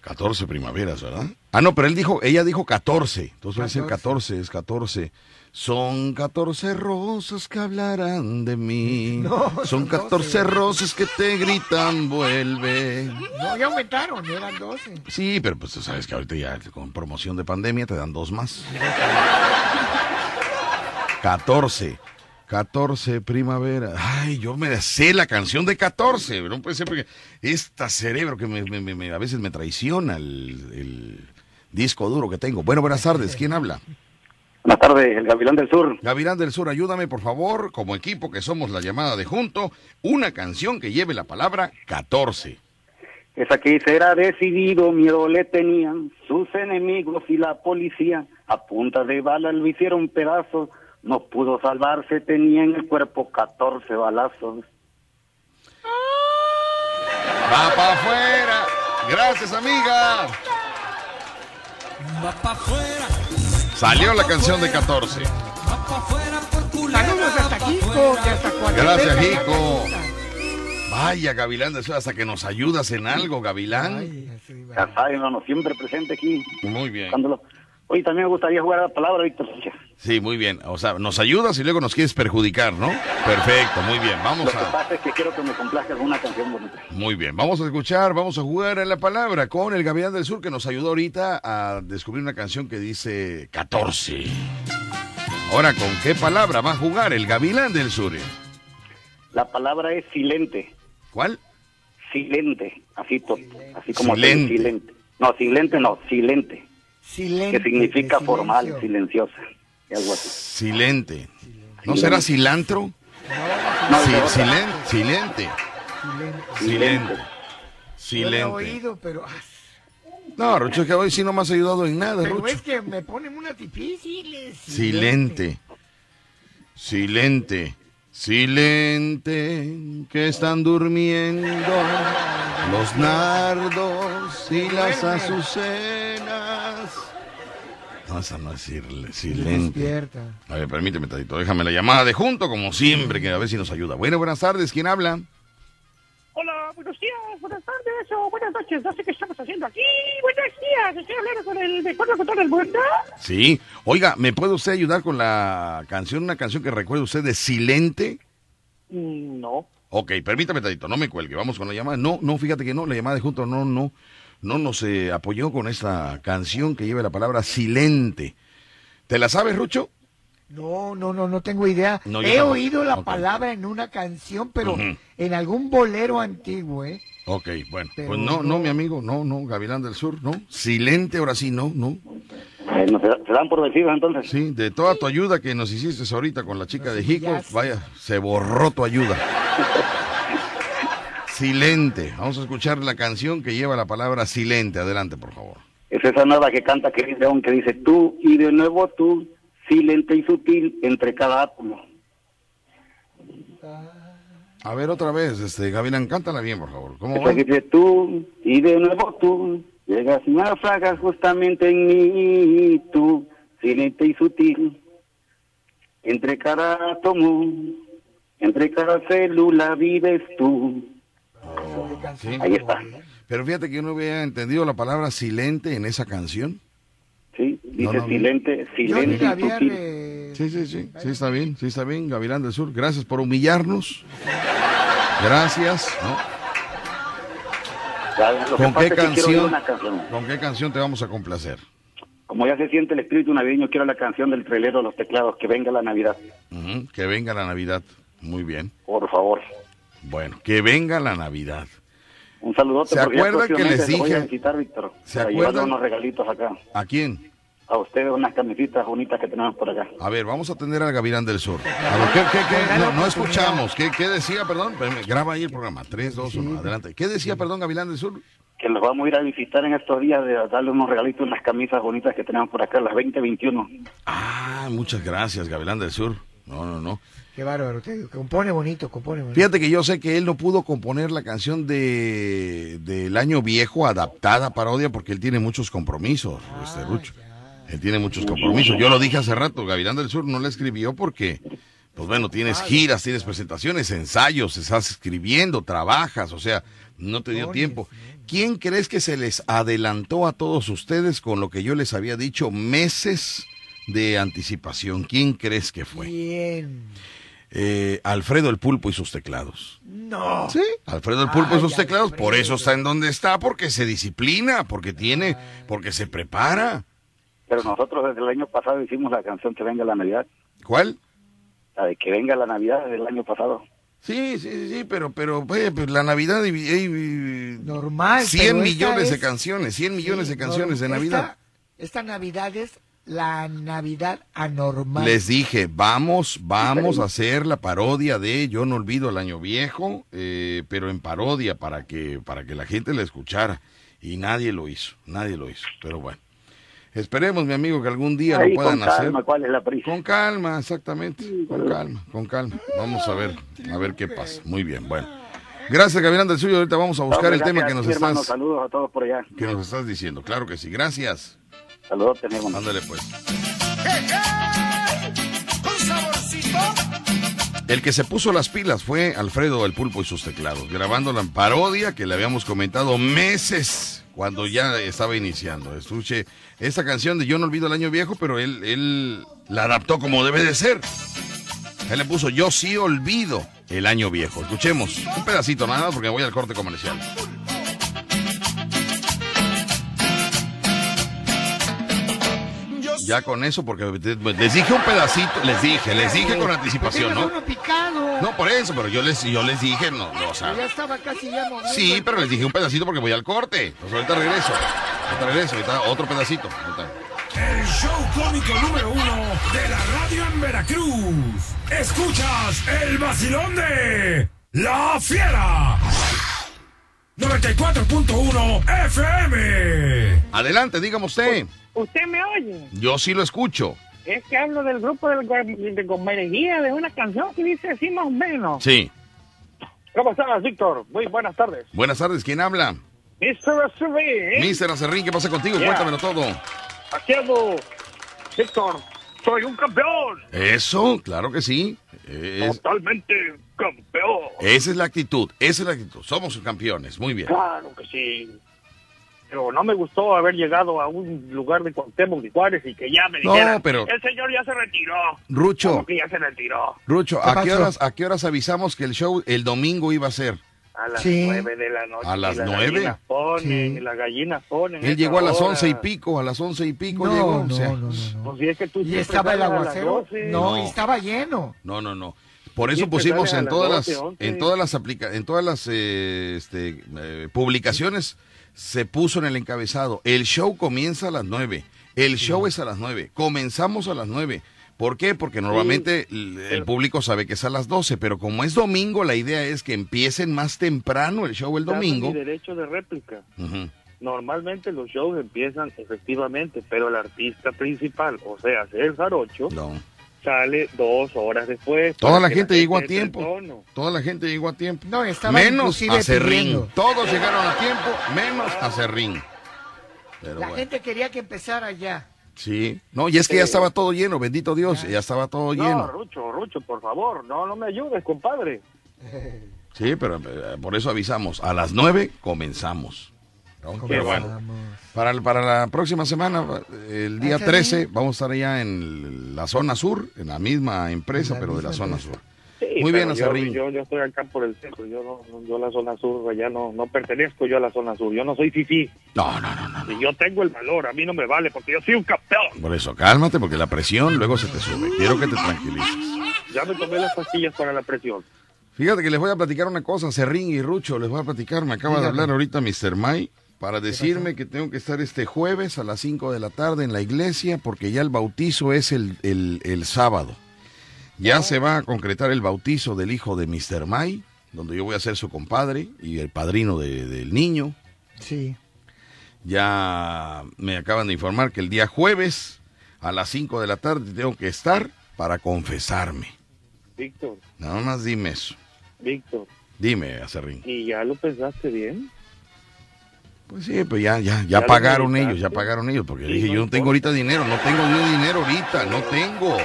14 primaveras, verdad? Ah, no, pero él dijo, ella dijo 14. Entonces va a ser 14, es 14. Son 14 rosas que hablarán de mí. No, son son 14 12. rosas que te gritan, vuelve. No, ya aumentaron, eran 12. Sí, pero pues tú sabes que ahorita ya con promoción de pandemia te dan dos más. 14. 14 primavera. Ay, yo me sé la canción de 14. No puede ser porque esta cerebro que me, me- me- a veces me traiciona el, el disco duro que tengo. Bueno, buenas tardes. ¿Quién habla? Buenas tardes, el Gavilán del Sur. Gavilán del Sur, ayúdame por favor, como equipo que somos la llamada de junto, una canción que lleve la palabra 14. Esa que será decidido, miedo le tenían sus enemigos y la policía. A punta de bala lo hicieron pedazos, no pudo salvarse, tenía en el cuerpo 14 balazos. ¡Va para afuera! Gracias, amiga. Va pa' afuera, Salió la canción de 14. va pa' afuera por culebra, Saludos hasta Jico y hasta Gracias, Jico. Vaya, Gavilán hasta que nos ayudas en algo, Gavilán. Ay, saben, hermano, siempre presente aquí, Muy bien. buscándolo. Oye, también me gustaría jugar a la palabra, Víctor. Sí, muy bien. O sea, nos ayudas y luego nos quieres perjudicar, ¿no? Perfecto, muy bien. Vamos Lo que a... pasa es que quiero que me complazca con una canción bonita. Muy bien, vamos a escuchar, vamos a jugar a la palabra con el Gavián del Sur que nos ayudó ahorita a descubrir una canción que dice 14. Ahora, ¿con qué palabra va a jugar el Gavilán del Sur? La palabra es silente. ¿Cuál? Silente. Así, to- así como Silente. silente. No, silente no, silente. Silente. Que significa formal, silencio. silenciosa. y Algo así. Silente. ¿No será cilantro? No, Sí, otra. silen- silente. Silente. Silente. Yo lo he Silente. oído, pero, ah, No, Rocho, es que hoy sí no me has ayudado en nada, pero Rocho. es que me ponen unas difíciles. Silente. Silente. Silente. Que están durmiendo los nardos y las azucenas. No, esa no es sil- silente. Despierta. A ver, permíteme, Tadito. Déjame la llamada de junto, como siempre, que a ver si nos ayuda. Bueno, buenas tardes. ¿Quién habla? Hola, buenos días, buenas tardes o buenas noches. No sé qué estamos haciendo aquí. Buenos días, estoy hablando con el mejor locutor del mundo. Sí. Oiga, ¿me puede usted ayudar con la canción, una canción que recuerde usted de Silente? Mm, No. Ok, permítame, Tadito, no me cuelgue. Vamos con la llamada. No, no, fíjate que no, la llamada de junto no, no, no nos eh, apoyó con esta canción que lleva la palabra Silente. ¿Te la sabes, Rucho? No, no, no, no tengo idea. No, He tampoco. oído la palabra en una canción, pero en algún bolero antiguo, ¿eh? Ok, bueno. Pero pues no, no, no. mi amigo, no, no, Gavilán del Sur, no. Silente, ahora sí, no, no. Eh, no, se, se dan por vencidos entonces. Sí, de toda tu ayuda que nos hiciste ahorita con la chica de Jico, vaya, se borró tu ayuda. Silente. Vamos a escuchar la canción que lleva la palabra silente. Adelante, por favor. Es esa nueva que canta Chris León que dice tú y de nuevo tú, silente y sutil entre cada átomo. A ver, otra vez, este, Gavilán, cántala bien, por favor. ¿Cómo va? que dice tú y de nuevo tú, llegas y naufragas justamente en mí, tú, silente y sutil, entre cada átomo, entre cada célula vives tú. Sí. Ahí está. Pero fíjate que yo no había entendido la palabra silente en esa canción. Sí, dice No, no, no. silente, silente Sí, sí, sí, sí está bien, sí está bien, Gavilán del Sur. Gracias por humillarnos. Gracias. ¿Con qué canción? ¿Con qué canción te vamos a complacer? Como ya se siente el espíritu navideño, quiero la canción del trailero de los teclados, que venga la Navidad, Que venga la Navidad. Muy bien. por favor. Bueno, que venga la Navidad. Un saludote. ¿Se acuerdan que les te voy a dije- visitar, Víctor, ¿Se acuerdan? llevarle unos regalitos acá. ¿A quién? A ustedes unas camisitas bonitas que tenemos por acá. A ver, vamos a atender al Gavilán del Sur. A ver, ¿qué, qué, qué? No, no escuchamos. ¿Qué, qué decía, perdón? Graba ahí el programa. 3, 2, 1, adelante. ¿Qué decía, perdón, Gavilán del Sur? Que los vamos a ir a visitar en estos días, de darle unos regalitos, unas camisas bonitas que tenemos por acá, las 2021. Ah, muchas gracias, Gavilán del Sur. No, no, no. Qué bárbaro, te digo, compone bonito, compone bonito. Fíjate que yo sé que él no pudo componer la canción de del año viejo adaptada parodia porque él tiene muchos compromisos, este Rucho. Él tiene muchos compromisos. Yo lo dije hace rato, Gavilán del Sur no le escribió porque, pues bueno, tienes giras, tienes presentaciones, ensayos, estás escribiendo, trabajas, o sea, no te dio tiempo. ¿Quién crees que se les adelantó a todos ustedes con lo que yo les había dicho meses de anticipación? ¿Quién crees que fue? Bien. Eh, Alfredo el Pulpo y sus teclados. No. Sí, Alfredo el Pulpo y sus teclados, por eso está en donde está, porque se disciplina, porque tiene, porque se prepara. Pero nosotros desde el año pasado hicimos la canción Que venga la Navidad. ¿Cuál? La de Que venga la Navidad del año pasado. Sí, sí, sí, sí, pero, pero, oye, pues la Navidad, Normal. 100 pero esta millones de es- canciones, 100 millones Sí, de canciones de Navidad. Esta, esta Navidad es la Navidad anormal. Les dije, vamos, vamos a hacer la parodia de Yo no olvido el año viejo, eh, pero en parodia para que, para que la gente la escuchara. Y nadie lo hizo, nadie lo hizo. Pero bueno, esperemos, mi amigo, que algún día Ahí lo puedan con hacer. calma, ¿cuál es la prisa? Con calma, exactamente. Con calma, con calma. Vamos a ver, a ver qué pasa. Muy bien, bueno. Gracias, Gabriel del Suyo. Ahorita vamos a buscar el tema que nos hermano, estás, Saludos a todos por allá. que nos estás diciendo. Claro que sí. Gracias. Saludos, tenemos. Ándale pues. Con saborcito. El que se puso las pilas fue Alfredo el Pulpo y sus teclados, grabando la parodia que le habíamos comentado meses cuando ya estaba iniciando. Escuche esta canción de Yo no olvido el año viejo, pero él, él la adaptó como debe de ser. Él le puso Yo sí olvido el año viejo. Escuchemos un pedacito nada más porque voy al corte comercial. Ya con eso, porque les dije un pedacito, les dije, les dije con anticipación, ¿no? No, por eso, pero yo les, yo les dije, no, no, o sea, Ya estaba casi ya. Sí, pero les dije un pedacito porque voy al corte. Pues ahorita regreso. Ahorita regreso, ahorita otro pedacito. Ahorita. El show cómico número uno de la radio en Veracruz. Escuchas el vacilón de La Fiera. 94.1 FM. Adelante, dígame usted. ¿Usted me oye? Yo sí lo escucho. Es que hablo del grupo del, de Gomereguía, de una canción que dice así más o menos. Sí. ¿Cómo estás, Víctor? Muy buenas tardes. Buenas tardes, ¿quién habla? Mr. Acerrín. Mister Acerrín, ¿qué pasa contigo? Yeah. Cuéntamelo todo. Aquí ando. Víctor, soy un campeón. Eso, claro que sí. Es- Totalmente campeón. esa es la actitud, esa es la actitud. Somos campeones, muy bien. Claro que sí. Pero no me gustó haber llegado a un lugar de Cuauhtémoc de Juárez y que ya me No, dijeran, pero- el señor ya se retiró. Rucho. ¿Cómo que ya se retiró? Rucho, ¿Qué ¿a qué, horas, ¿a qué horas avisamos que el show el domingo iba a ser? A las Sí. nueve de la noche. ¿A las Ponen, Sí. y las gallinas ponen. Él llegó a las hora. once y pico, a las once y pico No, llegó. no, o sea, no, no, no. Pues si es que tú Y estaba el aguacero. 12. No, y No. estaba lleno. No, no, no. Por eso pusimos en las todas 12, las 11. en todas las aplica en todas las eh, este, eh, publicaciones se puso en el encabezado. El show comienza a las nueve. El show es a las nueve. Comenzamos a las nueve. ¿Por qué? Porque normalmente el, el público sabe que es a las 12, pero como es domingo, la idea es que empiecen más temprano el show el Dame domingo. mi derecho de réplica. Normalmente los shows empiezan efectivamente, pero el artista principal, o sea, el jarocho, No. sale dos horas después. Toda la gente llegó a tiempo. Toda la gente llegó a tiempo. No, estaba Menos a Serrín. Todos llegaron a tiempo, menos a Serrín. Pero La bueno. gente quería que empezara ya. Sí. No, y es que ya estaba todo lleno, bendito Dios, ya estaba todo No, lleno. Rucho, Rucho, por favor, no, no me ayudes, compadre. Sí, pero eh, por eso avisamos. A las nueve comenzamos. ¿no? Pero bueno, Vamos. para, para la próxima semana, el día Ah, sí. 13, vamos a estar allá en la zona sur, en la misma empresa, La pero de la zona empresa. sur. Sí, Muy bien, yo, Acerrín. yo, yo estoy acá por el centro, yo no, no- yo a la zona sur, allá no, no pertenezco yo a la zona sur, yo no soy fifí, No, no, no, no. y yo tengo el valor, a mí no me vale, porque yo soy un campeón. Por eso, cálmate, porque la presión luego se te sube. Quiero que te tranquilices. Ya me tomé las pastillas para la presión. Fíjate que les voy a platicar una cosa, Serrín y Rucho, les voy a platicar. Me acaba de hablar ahorita Mr. May para decirme que tengo que estar este jueves a las 5 de la tarde en la iglesia porque ya el bautizo es el, el, el sábado. Ya se va a concretar el bautizo del hijo de Mr. May, donde yo voy a ser su compadre y el padrino de- del niño. Sí. Ya me acaban de informar que el día jueves a las 5 de la tarde tengo que estar para confesarme. Víctor, Nada más dime eso. Víctor, Dime, Acerrín. ¿y ya lo pensaste bien? Pues sí, pues ya, ya, ya, ¿Ya lo pagaron ellos, ya pagaron ellos, porque Sí, dije, no yo no tengo ahorita dinero, no tengo ni dinero ahorita, no tengo.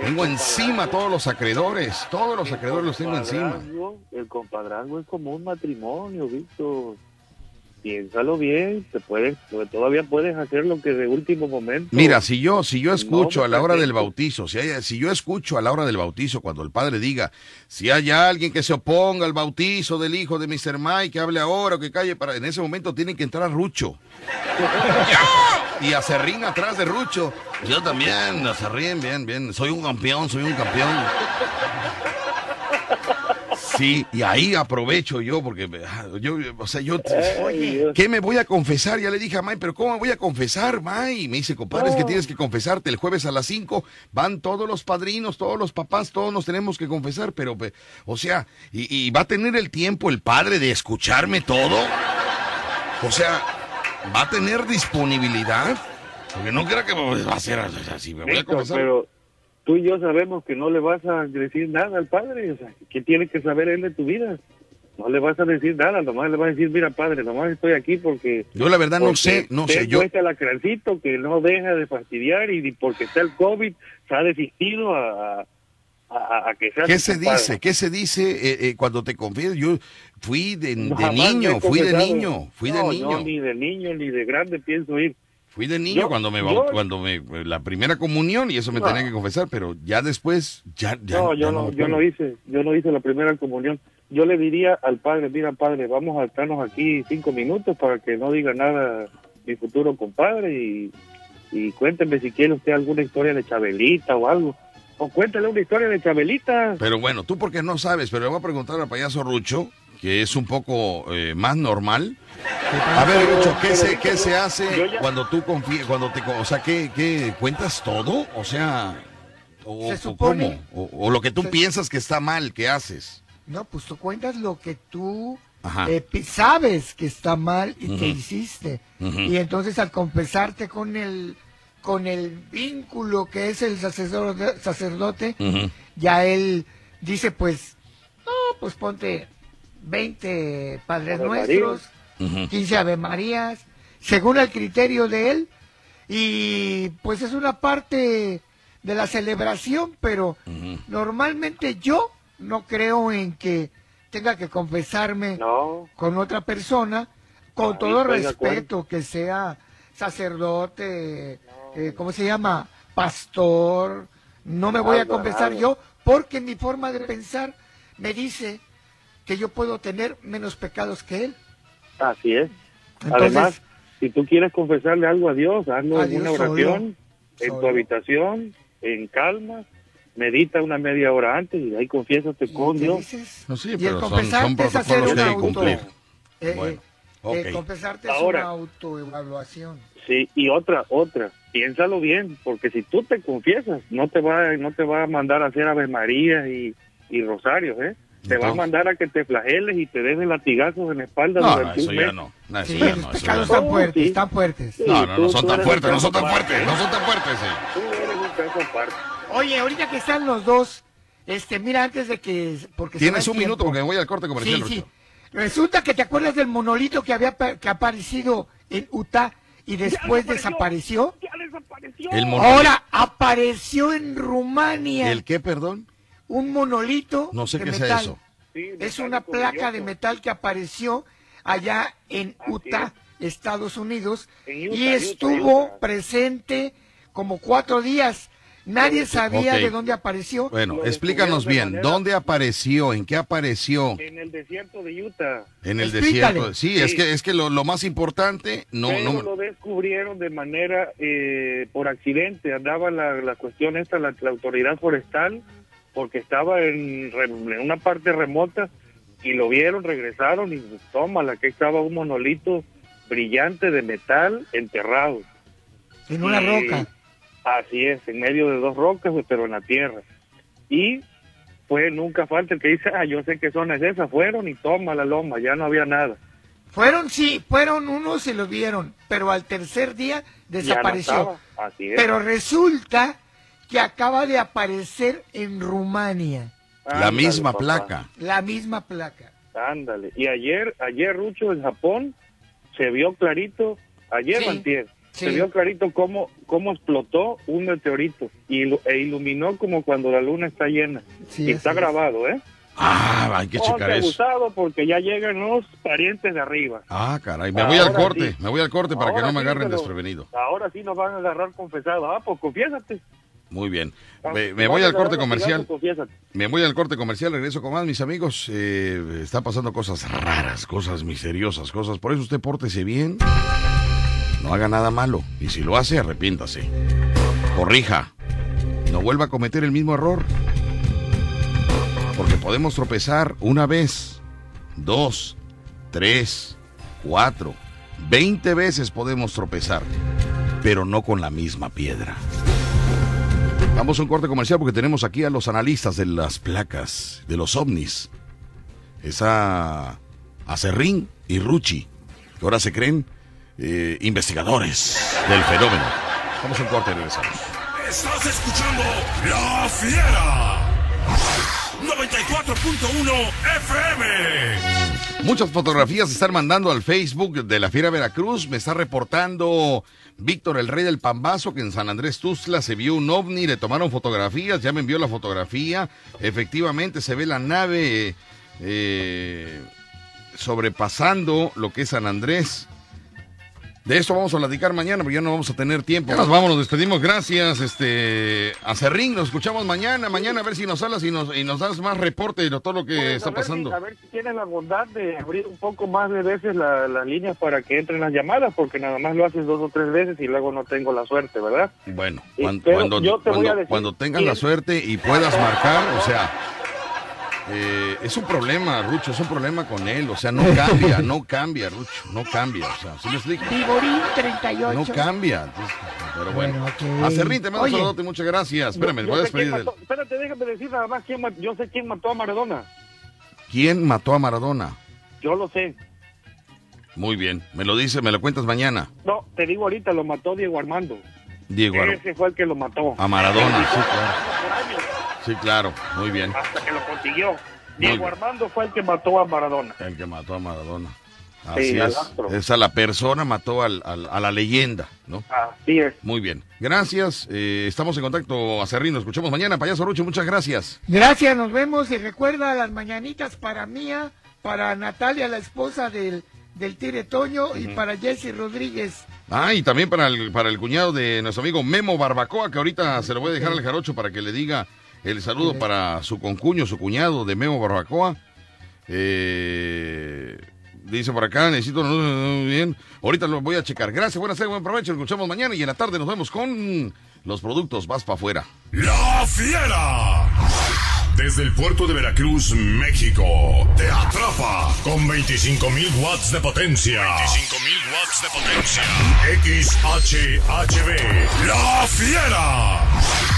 Tengo encima todos los acreedores, todos los acreedores los tengo encima. El compadrazgo es como un matrimonio, Víctor. Piénsalo bien, te puedes, todavía puedes hacer lo que de último momento. Mira, si yo, si yo escucho No, a la hora del bautizo, si, hay- si yo escucho a la hora del bautizo cuando el padre diga, si hay alguien que se oponga al bautizo del hijo de Mr. Mike, que hable ahora o que calle, para, en ese momento tiene que entrar Rucho. y a Serrín atrás de Rucho. Yo también, a Serrín, bien, bien. Soy un campeón, soy un campeón. Sí, y ahí aprovecho yo, porque ah, yo, o sea, yo, Oye, ¿qué me voy a confesar? Ya le dije a May, pero ¿cómo me voy a confesar, May? Me dice, compadre, es que tienes que confesarte el jueves a las 5. Van todos los padrinos, todos los papás, todos nos tenemos que confesar, pero, pe- o sea, ¿y, y va a tener el tiempo el padre de escucharme todo? O sea, ¿va a tener disponibilidad? Porque no creo que va a ser así, me voy a confesar. pero tú y yo sabemos que no le vas a decir nada al padre. O sea, ¿qué tiene que saber él de tu vida? No le vas a decir nada, nomás le vas a decir, mira, padre, nomás estoy aquí porque... Yo la verdad no sé, no sé, yo... cuesta el acrancito que no deja de fastidiar y porque está el COVID, se ha desistido a, a- que seas ¿Qué se compadre. dice? ¿Qué se dice eh, eh, cuando te confiesas? Yo fui de, niño, fui de niño, fui de niño. No, ni de niño ni de grande pienso ir. Fui de niño Yo- cuando me yo- cuando me la primera comunión y eso me No. tenía que confesar, pero ya después ya, ya no, ya yo no, yo no hice, yo no hice la primera comunión. Yo le diría al padre, mira padre, vamos a estarnos aquí cinco minutos para que no diga nada mi futuro compadre y, y cuénteme si quiere usted alguna historia de Chabelita o algo. O cuéntale una historia de Chabelita. Pero bueno, tú porque no sabes, pero le voy a preguntar al payaso Rucho, que es un poco eh, más normal. A ver, Pero- Rucho, ¿qué se, qué se hace ya- cuando tú confías, cuando te, o sea, ¿qué, qué cuentas todo? O sea, o, Se o supone- cómo? O, o lo que tú se- piensas que está mal, que haces. No, pues tú cuentas lo que tú eh, sabes que está mal y que hiciste. Y entonces al confesarte con el con el vínculo que es el sacerdote, sacerdote ya él dice pues, no, pues ponte 20 Padres Ave Nuestros, Ujú. 15 Ave Marías, según el criterio de él. Y pues es una parte de la celebración, pero normalmente yo no creo en que tenga que confesarme No, con otra persona, con Ahí todo respeto, que sea sacerdote, eh, ¿cómo se llama? Pastor. No me voy a confesar yo, porque mi forma de pensar me dice que yo puedo tener menos pecados que él. así es. Entonces, Además, si tú quieres confesarle algo a Dios, hazlo A en una oración, solo, en solo. tu habitación, en calma, medita una media hora antes y ahí confiésate ¿y con qué Dios. dices? No, sí, y el pero confesarte son es hacer un auto. cumplir. eh, Bueno, eh, confesarte es una autoevaluación. Sí, y otra, otra, piénsalo bien, porque si tú te confiesas, no te va, no te va a mandar a hacer Ave María y, y rosarios, ¿eh? Te va a mandar a que te flageles y te des de latigazos en la espalda No, durante eso un ya no. No, eso Sí, ya los no, eso ya no. están fuertes, sí. están fuertes. Sí, No, no, no son tan fuertes, no son tan fuertes, no son tan fuertes. Tú eres un caso aparte. Oye, ahorita que están los dos, este, mira, antes de que... Porque Tienes un minuto porque me voy al corte comercial, Sí, sí. Resulta que te acuerdas del monolito que había que ha aparecido en Utah y después desapareció. Ya desapareció. El mono- Ahora apareció en Rumania ¿El qué, perdón? Un monolito No sé de qué metal. sea eso. Sí, Es una placa de metal que apareció allá en Así Utah, Estados Unidos, En Utah, y estuvo Utah. presente como cuatro días. Nadie sabía de dónde apareció. Bueno, Lo explícanos bien, manera- ¿dónde apareció? ¿En qué apareció? En el desierto de Utah. En el Explícale. desierto. Sí, es que es que lo, lo más importante no pero no lo descubrieron de manera eh, por accidente. Andaba la, la cuestión esta, la, la autoridad forestal, porque estaba en, en una parte remota y lo vieron, regresaron y tómala, que estaba un monolito brillante de metal enterrado. En una roca. Así es, en medio de dos rocas, pero en la tierra. Y pues nunca falta el que dice, ah, yo sé qué zona es esa, fueron y toma la loma, ya no había nada. Fueron, sí, fueron unos y lo vieron, pero al tercer día no desapareció. estaba. Así es. pero resulta que acaba de aparecer en Rumania la misma papá. placa. la misma placa. Ándale. Y ayer, ayer Rucho en Japón se vio clarito, ayer Sí, antier, sí. se vio clarito cómo, cómo explotó un meteorito y e iluminó como cuando la luna está llena. Sí, y está es. grabado, ¿eh? Ah, hay que checar eso. abusado porque ya llegan los parientes de arriba. Ah, caray, me voy al corte, sí. me voy al corte para que no me sí, agarren pero desprevenido. Ahora sí nos van a agarrar confesado. Ah, pues confiésate. Muy bien. Me, voy al corte comercial. Me voy al corte comercial, regreso con más, mis amigos. Eh, está pasando cosas raras, cosas misteriosas, cosas. Por eso usted pórtese bien. No haga nada malo. Y si lo hace, arrepiéntase. Corrija. No vuelva a cometer el mismo error. Porque podemos tropezar una vez, dos, tres, cuatro, veinte veces podemos tropezar. Pero no con la misma piedra. Vamos a un corte comercial porque tenemos aquí a los analistas de las placas, de los ovnis. Esa Acerrín y Ruchi, que ahora se creen eh, investigadores del fenómeno. Vamos a un corte y regresamos. Estás escuchando La Fiera. 94.1 FM. Muchas fotografías están mandando al Facebook de la Fiera Veracruz. Me está reportando Víctor, el rey del Pambazo, que en San Andrés Tuzla se vio un ovni, le tomaron fotografías, ya me envió la fotografía. Efectivamente se ve la nave eh, sobrepasando lo que es San Andrés. De esto vamos a platicar mañana, porque ya no vamos a tener tiempo. Ya nos vamos, nos despedimos. Gracias, este, a Cerrín. Nos escuchamos mañana. Mañana a ver si nos hablas y nos, y nos das más reporte de todo lo que Pues, está a ver si- pasando. a ver si tienes la bondad de abrir un poco más de veces la- las líneas para que entren las llamadas, porque nada más lo haces dos o tres veces y luego no tengo la suerte, ¿verdad? Bueno, Sí, cuan- pero cuando, yo te voy cuando, a decir cuando tengas quién- la suerte y puedas marcar, o sea, eh, es un problema, Rucho, es un problema con él. O sea, no cambia, no cambia, Rucho, no cambia. O sea, ¿sí me explico? Viborín 38. No cambia. entonces, pero bueno. Bueno, ok. A Cerrín te mando un Oye. saludote, muchas gracias. Espérame, me Yo voy a despedir de él. mató- Espérate, déjame decir nada más quién yo sé quién mató a Maradona. ¿Quién mató a Maradona? Yo lo sé. Muy bien, me lo dice, me lo cuentas mañana. No, te digo ahorita, lo mató Diego Armando. Diego Ar- Ese fue el que lo mató. a Maradona, sí, claro. Sí, claro, muy bien. hasta que lo consiguió. Diego. Armando fue el que mató a Maradona. El que mató a Maradona. Sí, Así al es. Esa la persona mató al- al- a la leyenda, ¿no? Así es. Muy bien. Gracias. eh, estamos en contacto, Acerrín. Nos escuchamos mañana. Payaso Rucho, muchas gracias. Gracias, nos vemos y recuerda las mañanitas para Mía, para Natalia, la esposa del, del Tigre Toño, y para Jesse Rodríguez. Ah, y también para el, para el cuñado de nuestro amigo Memo Barbacoa, que ahorita se lo voy a dejar al jarocho para que le diga el saludo para su concuño, su cuñado de Memo Barbacoa. Eh, dice por acá, necesito bien. Ahorita lo voy a checar. Gracias, buenas tardes, buen provecho. Nos escuchamos mañana y en la tarde nos vemos con los productos Vas para afuera. La Fiera. Desde el puerto de Veracruz, México, te atrapa con 25.000 watts de potencia. 25.000 watts de potencia. XHHB. La Fiera.